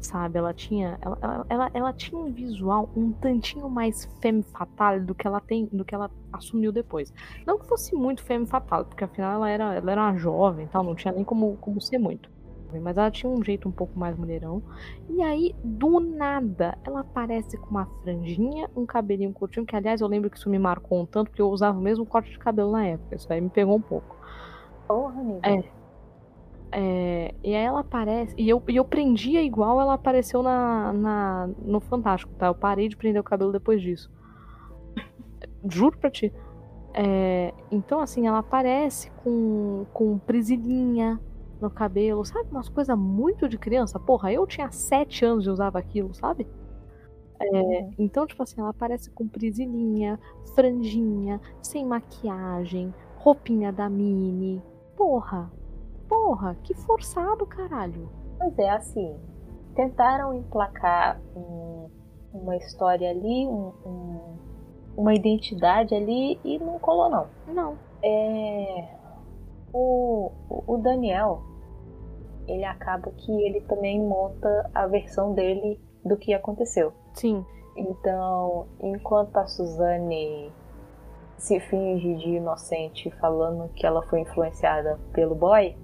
sabe? Ela tinha, ela, ela, ela, ela, tinha um visual um tantinho mais femme fatale do que ela tem, do que ela assumiu depois. Não que fosse muito femme fatale, porque afinal ela era, ela era uma jovem, tal, não tinha nem como, como ser muito. Mas ela tinha um jeito um pouco mais mulherão. E aí, do nada, ela aparece com uma franjinha, um cabelinho curtinho, que aliás eu lembro que isso me marcou um tanto, porque eu usava o mesmo corte de cabelo na época. Isso aí me pegou um pouco. Porra, é, é, e aí ela aparece. E eu, e eu prendia igual ela apareceu na, na, no Fantástico, tá? Eu parei de prender o cabelo depois disso. Juro pra ti. É, então, assim, ela aparece com, com presilinha no cabelo, sabe? Umas coisas muito de criança. Porra, eu tinha sete anos e usava aquilo, sabe? É, então, tipo assim, ela aparece com presilinha, franjinha, sem maquiagem, roupinha da Mini, porra. Porra, que forçado, caralho. Pois é, assim. Tentaram emplacar um, uma história ali, um, um, uma identidade ali e não colou, não. Não. É. O, o Daniel, ele acaba que ele também monta a versão dele do que aconteceu. Sim. Então, enquanto a Suzane se finge de inocente falando que ela foi influenciada pelo boy,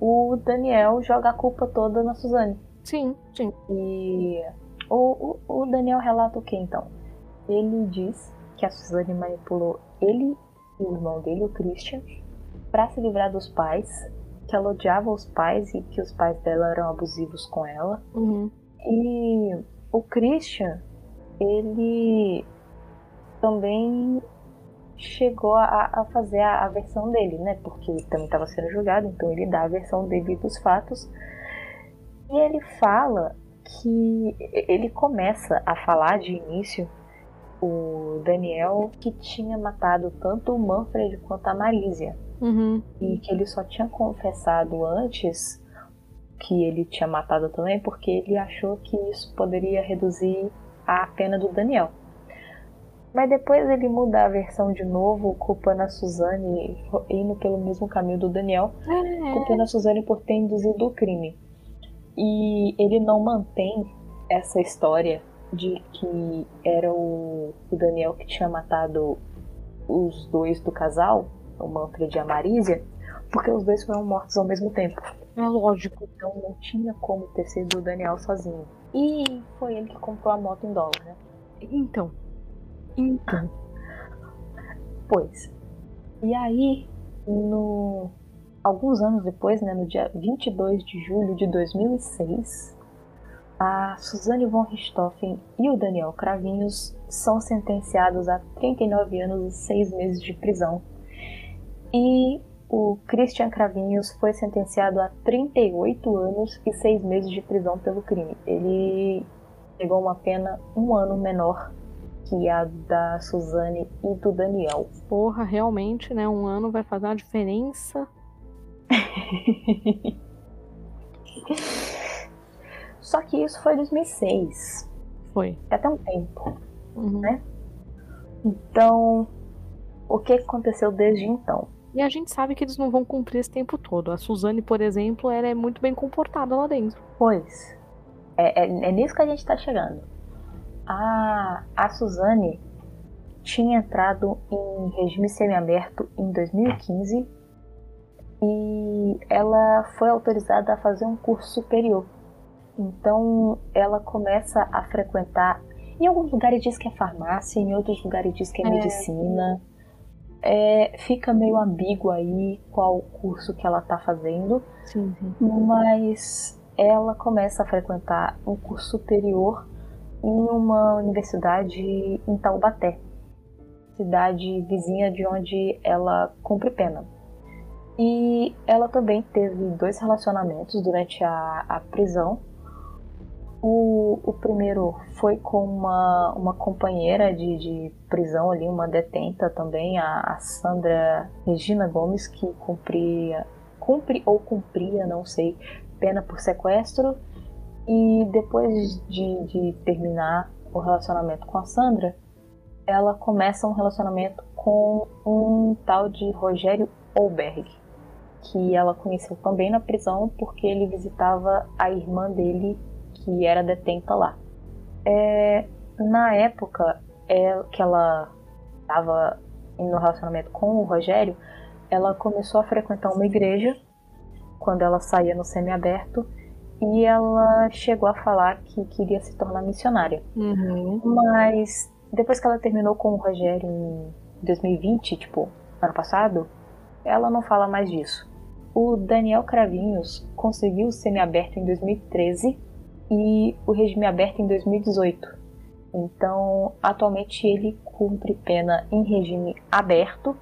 o Daniel joga a culpa toda na Suzane. Sim, sim. E o, o, o Daniel relata o que então? Ele diz que a Suzane manipulou ele e o irmão dele, o Christian, para se livrar dos pais, que ela odiava os pais e que os pais dela eram abusivos com ela. Uhum. E o Christian, ele também chegou a, a fazer a, a, versão dele, né? Porque também estava sendo julgado, então ele dá a versão dele dos fatos. E ele fala que ele começa a falar de início o Daniel que tinha matado tanto o Manfred quanto a Marísia. Uhum. E que ele só tinha confessado antes que ele tinha matado também porque ele achou que isso poderia reduzir a pena do Daniel. Mas depois ele muda a versão de novo, culpando a Suzane, indo pelo mesmo caminho do Daniel, é. culpando a Suzane por ter induzido o crime. E ele não mantém essa história de que era o, o Daniel que tinha matado os dois do casal, o Manfred e a Marísia, porque os dois foram mortos ao mesmo tempo. É lógico. Então não tinha como ter sido o Daniel sozinho. E foi ele que comprou a moto em dólar, né? Então. Então. Pois. E aí, no alguns anos depois, né, no dia 22 de julho de 2006, a Suzane von Richthofen e o Daniel Cravinhos são sentenciados a 39 anos e 6 meses de prisão. E o Christian Cravinhos foi sentenciado a 38 anos e 6 meses de prisão pelo crime. Ele pegou uma pena um ano menor que a da Suzane e do Daniel. Porra, realmente, né? Um ano vai fazer uma diferença. (laughs) Só que isso foi 2006. Foi. É até um tempo, uhum. né? Então, o que aconteceu desde então? E a gente sabe que eles não vão cumprir esse tempo todo. A Suzane, por exemplo, ela é muito bem comportada lá dentro. Pois. É, é, é nisso que a gente tá chegando. A, a Suzane tinha entrado em regime semiaberto em 2015 e ela foi autorizada a fazer um curso superior. Então ela começa a frequentar. Em alguns lugares diz que é farmácia, em outros lugares diz que é, é. medicina é, fica meio ambíguo aí qual curso que ela está fazendo, sim, sim. mas ela começa a frequentar um curso superior em uma universidade em Taubaté, cidade vizinha de onde ela cumpre pena. E ela também teve dois relacionamentos durante a, a prisão o, o primeiro foi com uma, uma companheira de, de prisão ali, uma detenta também, a, a Sandra Regina Gomes, que cumpria, cumpre ou cumpria, não sei, pena por sequestro. E depois de, de terminar o relacionamento com a Sandra, ela começa um relacionamento com um tal de Rogério Olberg, que ela conheceu também na prisão porque ele visitava a irmã dele que era detenta lá. É, na época é, que ela estava no relacionamento com o Rogério, ela começou a frequentar uma igreja quando ela saía no semiaberto e ela chegou a falar que queria se tornar missionária. Uhum. Mas depois que ela terminou com o Rogério em 2020, tipo, ano passado, ela não fala mais disso. O Daniel Cravinhos conseguiu o semiaberto em 2013 e o regime aberto em 2018. Então, atualmente ele cumpre pena em regime aberto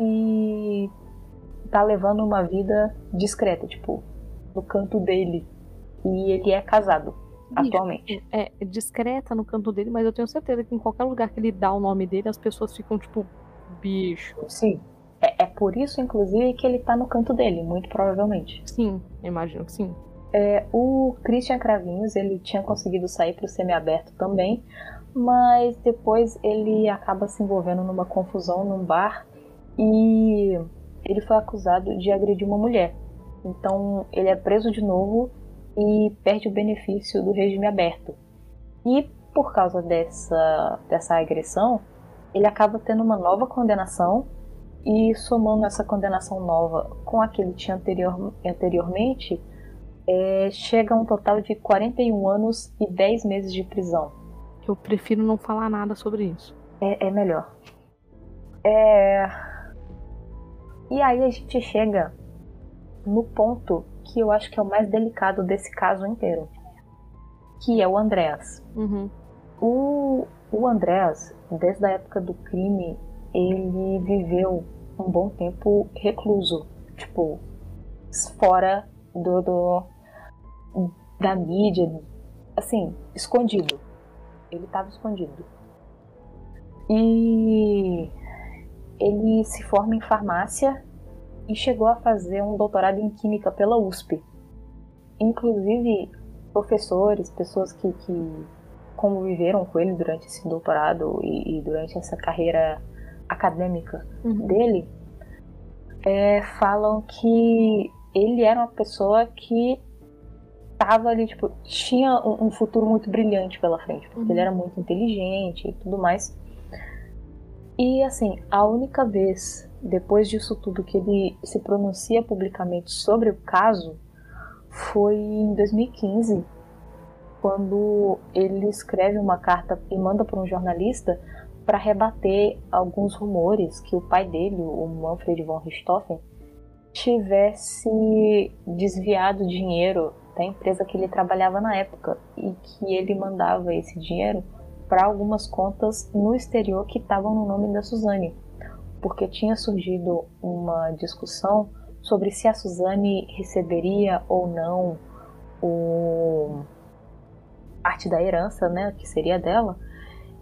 e tá levando uma vida discreta, tipo, no canto dele. E ele é casado atualmente. É, é discreta no canto dele, mas eu tenho certeza que em qualquer lugar que ele dá o nome dele, as pessoas ficam tipo, bicho. Sim. É, é, por isso, inclusive, que ele tá no canto dele, muito provavelmente. Sim, imagino que sim. É, o Christian Cravinhos, ele tinha conseguido sair pro semiaberto também, mas depois ele acaba se envolvendo numa confusão num bar e ele foi acusado de agredir uma mulher. Então ele é preso de novo e perde o benefício do regime aberto. E por causa dessa, dessa agressão, ele acaba tendo uma nova condenação e somando essa condenação nova com a que ele tinha anterior, anteriormente, é, chega a um total de 41 anos e 10 meses de prisão. Eu prefiro não falar nada sobre isso. É, é melhor. É... E aí a gente chega no ponto que eu acho que é o mais delicado desse caso inteiro, que é o Andreas. Uhum. O, o Andreas, desde a época do crime, ele viveu um bom tempo recluso, tipo, fora do, do da mídia, assim, escondido. Ele estava escondido. E ele se forma em farmácia e chegou a fazer um doutorado em química pela USP. Inclusive, professores, pessoas que, que conviveram com ele durante esse doutorado e, e durante essa carreira acadêmica uhum. dele, é, falam que ele era uma pessoa que tava ali, tipo, tinha um, um futuro muito brilhante pela frente, porque uhum. ele era muito inteligente e tudo mais. E assim, a única vez depois disso tudo que ele se pronuncia publicamente sobre o caso foi em 2015, quando ele escreve uma carta e manda para um jornalista para rebater alguns rumores que o pai dele, o Manfred von Richthofen, tivesse desviado dinheiro da empresa que ele trabalhava na época e que ele mandava esse dinheiro para algumas contas no exterior que estavam no nome da Suzane, porque tinha surgido uma discussão sobre se a Suzane receberia ou não o parte da herança, né, que seria dela,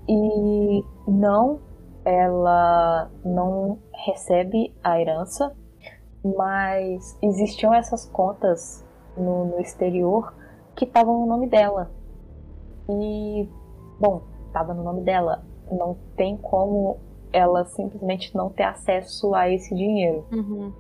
e não, ela não recebe a herança, mas existiam essas contas no, no exterior que estavam no nome dela. E, bom, estava no nome dela. Não tem como ela simplesmente não ter acesso a esse dinheiro. Uhum.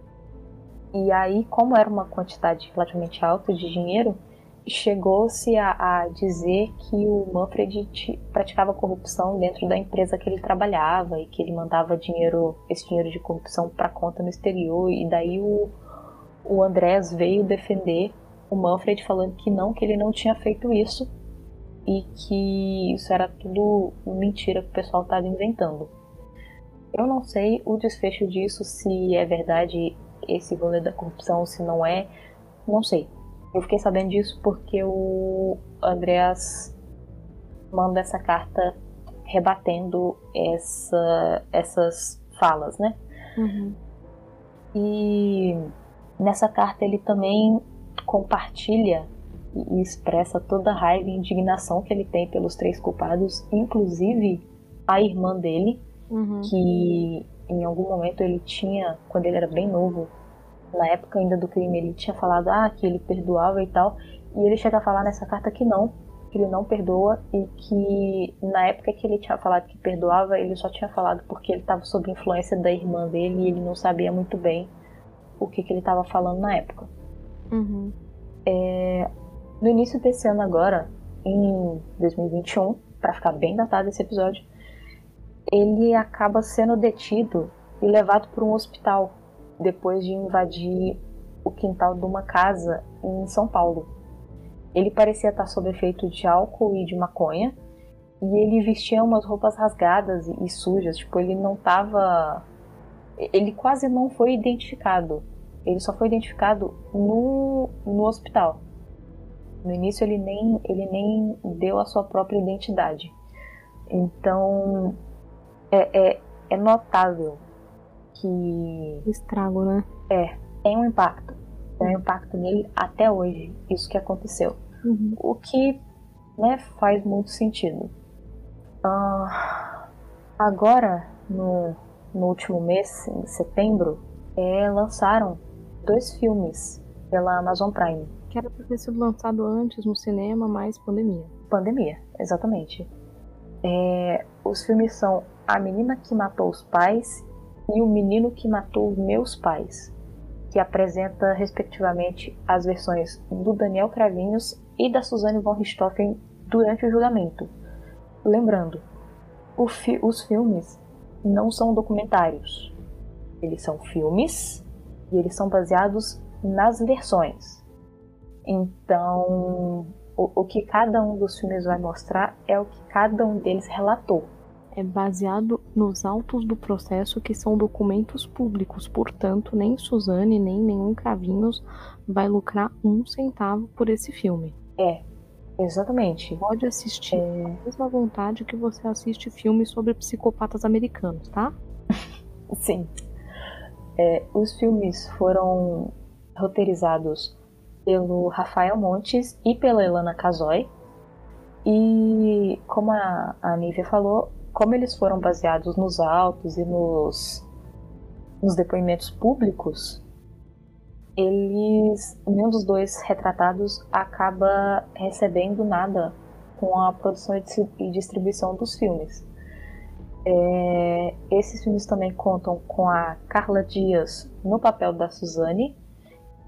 E aí, como era uma quantidade relativamente alta de dinheiro, chegou-se a, a, dizer que o Manfred praticava corrupção dentro da empresa que ele trabalhava e que ele mandava dinheiro, esse dinheiro de corrupção para conta no exterior. E daí o, o Andrés veio defender o Manfred falando que não, que ele não tinha feito isso e que isso era tudo mentira que o pessoal estava inventando. Eu não sei o desfecho disso, se é verdade esse rolê da corrupção, se não é, não sei. Eu fiquei sabendo disso porque o Andreas manda essa carta rebatendo essa, essas falas, né? Uhum. E nessa carta ele também compartilha e expressa toda a raiva e indignação que ele tem pelos três culpados, inclusive a irmã dele, uhum. que em algum momento ele tinha, quando ele era bem novo, na época ainda do crime, ele tinha falado ah, que ele perdoava e tal, e ele chega a falar nessa carta que não, que ele não perdoa e que na época que ele tinha falado que perdoava, ele só tinha falado porque ele estava sob influência da irmã dele e ele não sabia muito bem o que, que ele estava falando na época. Uhum. É, no início desse ano agora, em 2021, para ficar bem datado esse episódio, ele acaba sendo detido e levado para um hospital depois de invadir o quintal de uma casa em São Paulo. Ele parecia estar sob efeito de álcool e de maconha, e ele vestia umas roupas rasgadas e sujas, tipo, ele não estava ele quase não foi identificado. Ele só foi identificado no, no hospital. No início ele nem, ele nem deu a sua própria identidade. Então é, é, é notável que. Estrago, né? É, tem um impacto. Tem um impacto nele até hoje, isso que aconteceu. Uhum. O que né, faz muito sentido. Uh, agora, no, no último mês, em setembro, é, lançaram dois filmes pela Amazon Prime. Que era pra ter sido lançado antes no cinema, mas pandemia. Pandemia, exatamente. É, os filmes são A Menina que Matou os Pais e O Menino que Matou os Meus Pais, que apresenta, respectivamente, as versões do Daniel Cravinhos e da Suzanne von Richthofen durante o julgamento. Lembrando, fi os filmes não são documentários. Eles são filmes e eles são baseados nas versões. Então, o, o que cada um dos filmes vai mostrar é o que cada um deles relatou. É baseado nos autos do processo, que são documentos públicos, portanto, nem Suzane nem nenhum Cravinhos vai lucrar um centavo por esse filme. É, exatamente. Pode assistir é... com a mesma vontade que você assiste filmes sobre psicopatas americanos, tá? (laughs) Sim. É, os filmes foram roteirizados pelo Rafael Montes e pela Elana Casoy. E como a, a Nívia falou, como eles foram baseados nos autos e nos, nos depoimentos públicos, eles nenhum dos dois retratados acaba recebendo nada com a produção e distribuição dos filmes. É, esses filmes também contam com a Carla Dias no papel da Suzane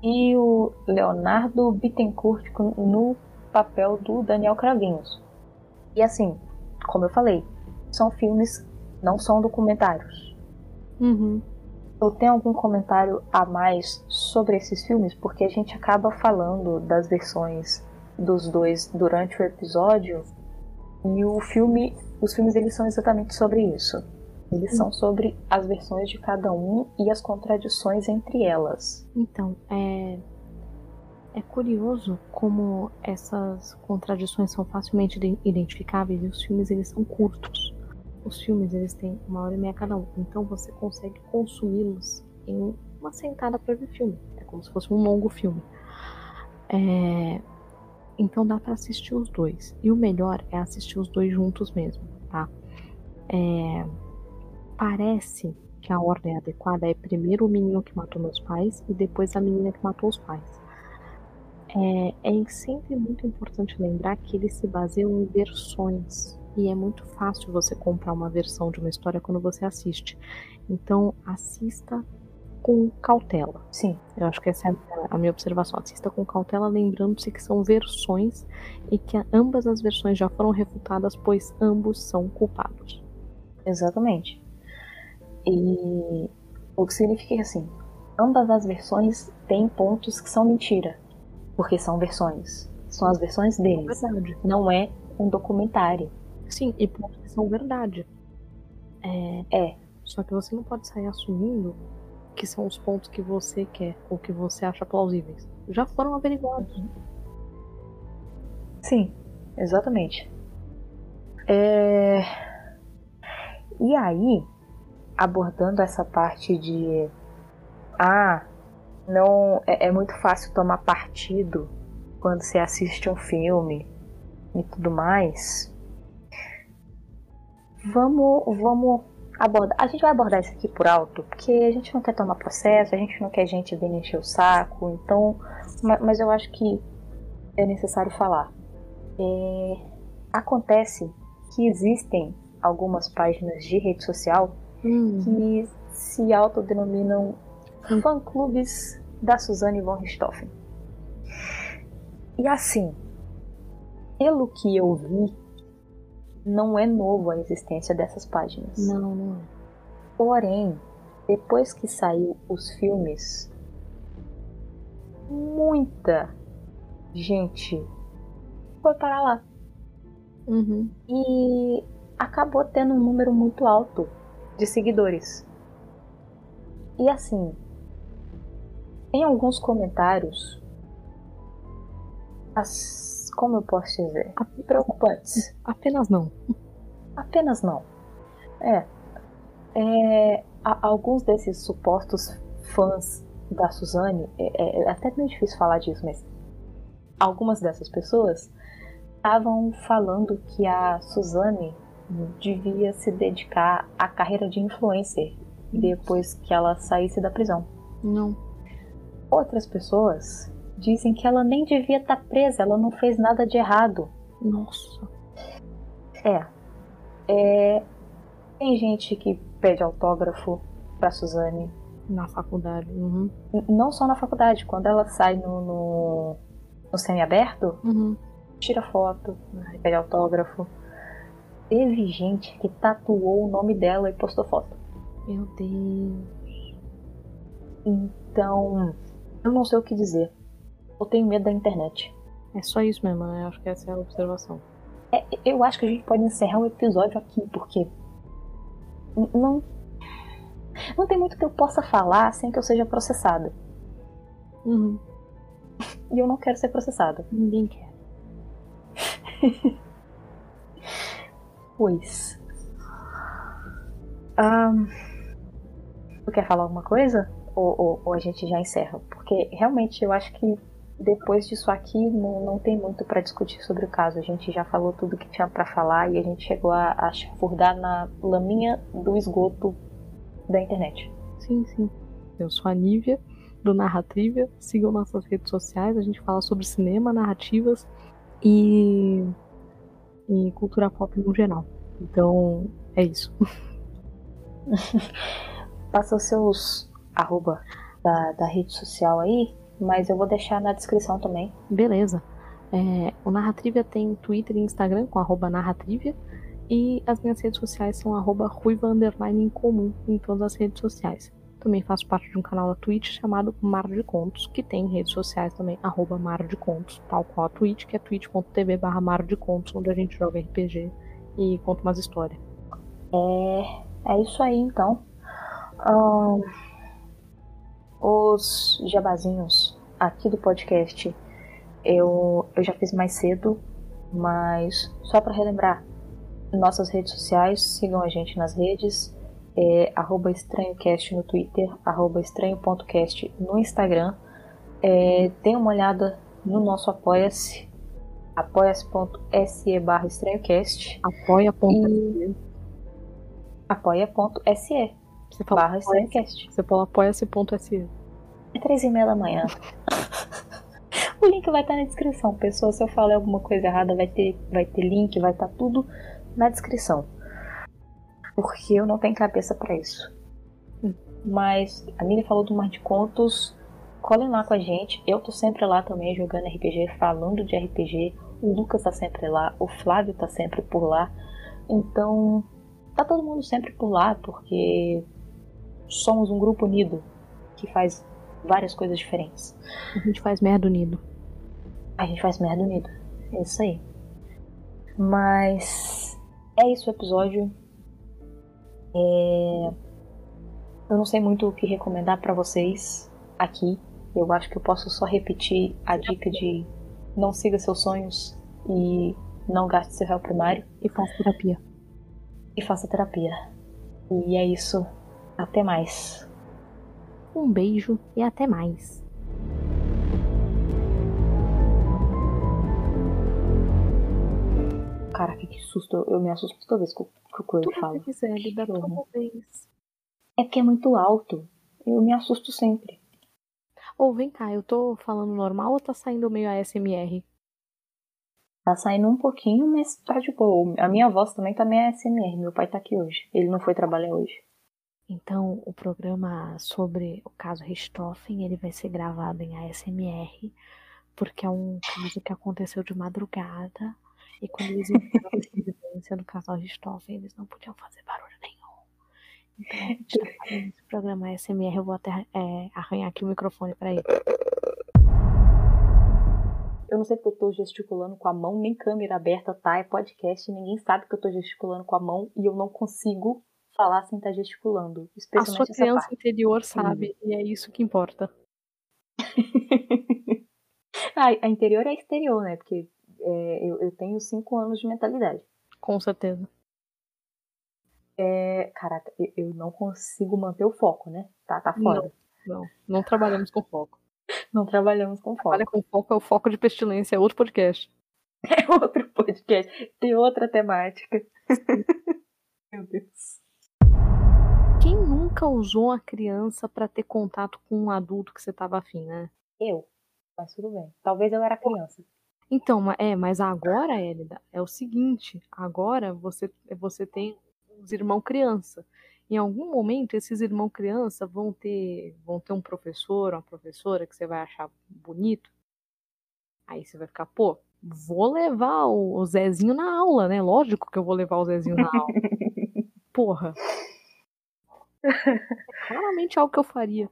e o Leonardo Bittencourt no papel do Daniel Cravinhos. E assim, como eu falei, são filmes, não são documentários. Uhum. Eu tenho algum comentário a mais sobre esses filmes, porque a gente acaba falando das versões dos dois durante o episódio, e o filme, os filmes eles são exatamente sobre isso. Eles são sobre as versões de cada um e as contradições entre elas. Então, é. É curioso como essas contradições são facilmente identificáveis e os filmes eles são curtos. Os filmes eles têm uma hora e meia cada um, então você consegue consumi-los em uma sentada para ver filme. É como se fosse um longo filme. É... Então dá para assistir os dois. E o melhor é assistir os dois juntos mesmo, tá? É parece que a ordem adequada é primeiro o menino que matou meus pais e depois a menina que matou os pais. É, é sempre muito importante lembrar que eles se baseiam em versões e é muito fácil você comprar uma versão de uma história quando você assiste. Então assista com cautela. Sim. Eu acho que essa é a minha observação. Assista com cautela, lembrando-se que são versões e que ambas as versões já foram refutadas, pois ambos são culpados. Exatamente. E o que significa que assim, ambas as versões têm pontos que são mentira, porque são versões. São as versões deles. É verdade. Não é um documentário. Sim, e pontos que são verdade. É, é. Só que você não pode sair assumindo que são os pontos que você quer ou que você acha plausíveis. Já foram averiguados. Sim, exatamente. É... E aí, abordando essa parte de ah, não é, é muito fácil tomar partido quando você assiste um filme e tudo mais. Vamos, vamos abordar. A gente vai abordar isso aqui por alto, porque a gente não quer tomar processo, a gente não quer gente vir encher o saco, então. Mas eu acho que é necessário falar. É, acontece que existem algumas páginas de rede social hum. que se autodenominam fã-clubes da Suzanne von Richthofen. E assim, pelo que eu vi, não é novo a existência dessas páginas. Não, não. Porém, depois que saiu os filmes, muita gente foi para lá. Uhum. E acabou tendo um número muito alto de seguidores. E assim, em alguns comentários, as, como eu posso dizer, preocupantes. Apenas não. Apenas não. É, é alguns desses supostos fãs da Suzane, é, é, é até meio difícil falar disso, mas algumas dessas pessoas estavam falando que a Suzane devia se dedicar à carreira de influencer depois que ela saísse da prisão. Não. Outras pessoas dizem que ela nem devia estar presa, ela não fez nada de errado. Nossa. É. é... Tem gente que pede autógrafo pra Suzane. Na faculdade. Uhum. Não só na faculdade, quando ela sai no, no, no semi-aberto, Uhum. tira foto, pede autógrafo. Teve gente que tatuou o nome dela e postou foto. Meu Deus. Então, eu não sei o que dizer. Eu tenho medo da internet. É só isso mesmo, né? Acho que essa é a observação. É, eu acho que a gente pode encerrar o episódio aqui, porque não não tem muito que eu possa falar sem que eu seja processada. Uhum. (laughs) E eu não quero ser processada. Ninguém quer. (laughs) Pois. Ahn, tu quer falar alguma coisa? Ou, ou- ou a gente já encerra? Porque realmente eu acho que depois disso aqui não, não tem muito pra discutir sobre o caso. A gente já falou tudo que tinha pra falar e a gente chegou a, a chafurdar na laminha do esgoto da internet. Sim, sim. Eu sou a Nívia, do Narratrivia. Sigam nossas redes sociais. A gente fala sobre cinema, narrativas e, e cultura pop no geral. Então, é isso. (laughs) Passa os seus arroba da, da rede social aí, mas eu vou deixar na descrição também. Beleza. É, o Narratrivia tem Twitter e Instagram com arroba Narratrivia. E as minhas redes sociais são arroba ruiva underline em comum em todas as redes sociais. Também faço parte de um canal na Twitch chamado Mar de Contos, que tem redes sociais também, arroba Mar de Contos, tal qual a Twitch, que é twitch.tv barra Mar de Contos, onde a gente joga RPG e conta umas histórias. É, é isso aí então. Ahn, os jabazinhos aqui do podcast eu, eu já fiz mais cedo, mas só para relembrar, nossas redes sociais, sigam a gente nas redes, é, arroba estranhocast no Twitter, arroba estranho.cast no Instagram. É, dê uma olhada no nosso Apoia-se, apoia-se.se barra estranhocast Apoia.se. apoia.se barra estranhocast. você fala apoia-se.se. É três e meia da manhã. o link vai estar na descrição, pessoal. Se eu falei alguma coisa errada, vai ter, vai ter link, vai estar tudo na descrição. Porque eu não tenho cabeça pra isso. Mas a Miriam falou do Mar de Contos. Colhem lá com a gente. Eu tô sempre lá também jogando RPG, falando de RPG. O Lucas tá sempre lá. O Flávio tá sempre por lá. Então, tá todo mundo sempre por lá, porque somos um grupo unido que faz várias coisas diferentes. A gente faz merda unido. A gente faz merda unido. É isso aí. Mas é isso o episódio. É... Eu não sei muito o que recomendar pra vocês aqui. Eu acho que eu posso só repetir a dica de não siga seus sonhos e não gaste seu réu primário E faz terapia. e faça terapia. E é isso. Até mais. Um beijo e até mais. Caraca, que susto. Eu me assusto toda vez que o que o Coelho fala. vez. É porque é muito alto. Eu me assusto sempre. Ou vem cá, eu tô falando normal ou tá saindo meio ASMR? Tá saindo um pouquinho, mas tá de boa. A minha voz também tá meio ASMR. Meu pai tá aqui hoje. Ele não foi trabalhar hoje. Então, o programa sobre o caso Richthofen, ele vai ser gravado em ASMR, porque é um caso que aconteceu de madrugada, e quando eles entraram na residência do casal Richthofen, eles não podiam fazer barulho nenhum. Então, a gente tá fazendo esse programa ASMR, eu vou até é, arranhar aqui o microfone pra ele. Eu não sei porque eu tô gesticulando com a mão, nem câmera aberta tá. É podcast, ninguém sabe que eu tô gesticulando com a mão e eu não consigo falar sem estar gesticulando. A sua criança parte. interior sabe, e é isso que importa. (laughs) Ah, a interior é exterior, né? Porque é, eu, eu tenho cinco anos de mentalidade. Com certeza. É, caraca, eu, eu não consigo manter o foco, né? Tá, tá fora. Não, não trabalhamos com foco. (laughs) Não, trabalhamos com foco. Trabalha com foco é o foco de pestilência, é outro podcast. (laughs) É outro podcast. Tem outra temática. Meu Deus. Nunca usou a criança para ter contato com um adulto que você tava afim, né? Eu. Mas tudo bem. Talvez eu era criança. Então, é, mas agora, Elida, é o seguinte, agora você, você tem os irmãos criança. Em algum momento, esses irmãos criança vão ter, vão ter um professor, uma professora que você vai achar bonito. Aí você vai ficar, pô, vou levar o Zezinho na aula, né? Lógico que eu vou levar o Zezinho na aula. (laughs) Porra. É claramente algo que eu faria.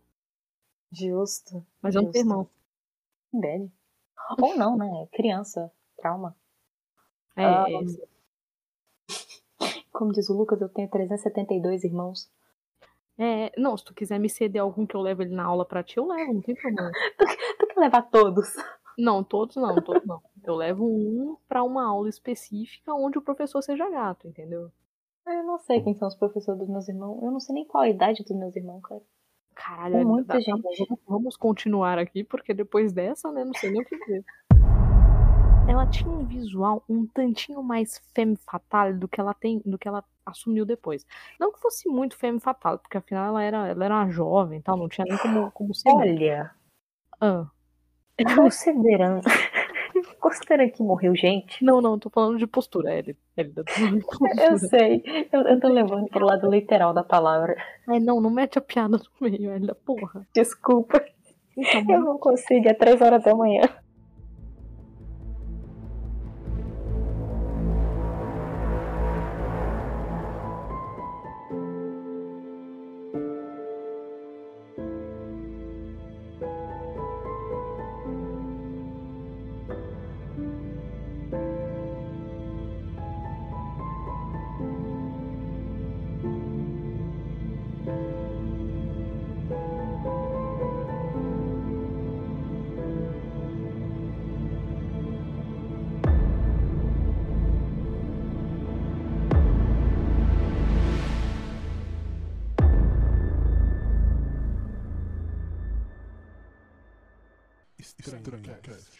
Justo. Mas eu não justo. tenho irmão. Bad. Ou não, né? Criança. Trauma. É, Ah, é, Como diz o Lucas, eu tenho 372 irmãos. é, não, se tu quiser me ceder algum que eu levo ele na aula pra ti, eu levo, não tem problema. (laughs) Tu quer levar todos? Não, todos não, todos não. Eu levo um pra uma aula específica onde o professor seja gato, entendeu? Eu não sei quem são os professores dos meus irmãos. Eu não sei nem qual a idade dos meus irmãos, cara. Caralho, é- muita tá- tá gente. bom, vamos- continuar aqui, porque depois dessa, né, não sei nem o que dizer. Ela tinha um visual um tantinho mais femme fatale do que ela tem, do que ela assumiu depois. Não que fosse muito femme fatale, porque afinal ela era, ela era uma jovem, e tal, não tinha nem como, como ser. Olha, Ah, considerando. Considerando que morreu gente. não, não, tô falando de postura, Elida. Elida, de (laughs) Eu sei. Eu, eu tô levando pro lado literal da palavra. É, não, não mete a piada no meio, Elida, porra. Desculpa. Então, Eu não consigo. É três horas da manhã. Estranho Cast.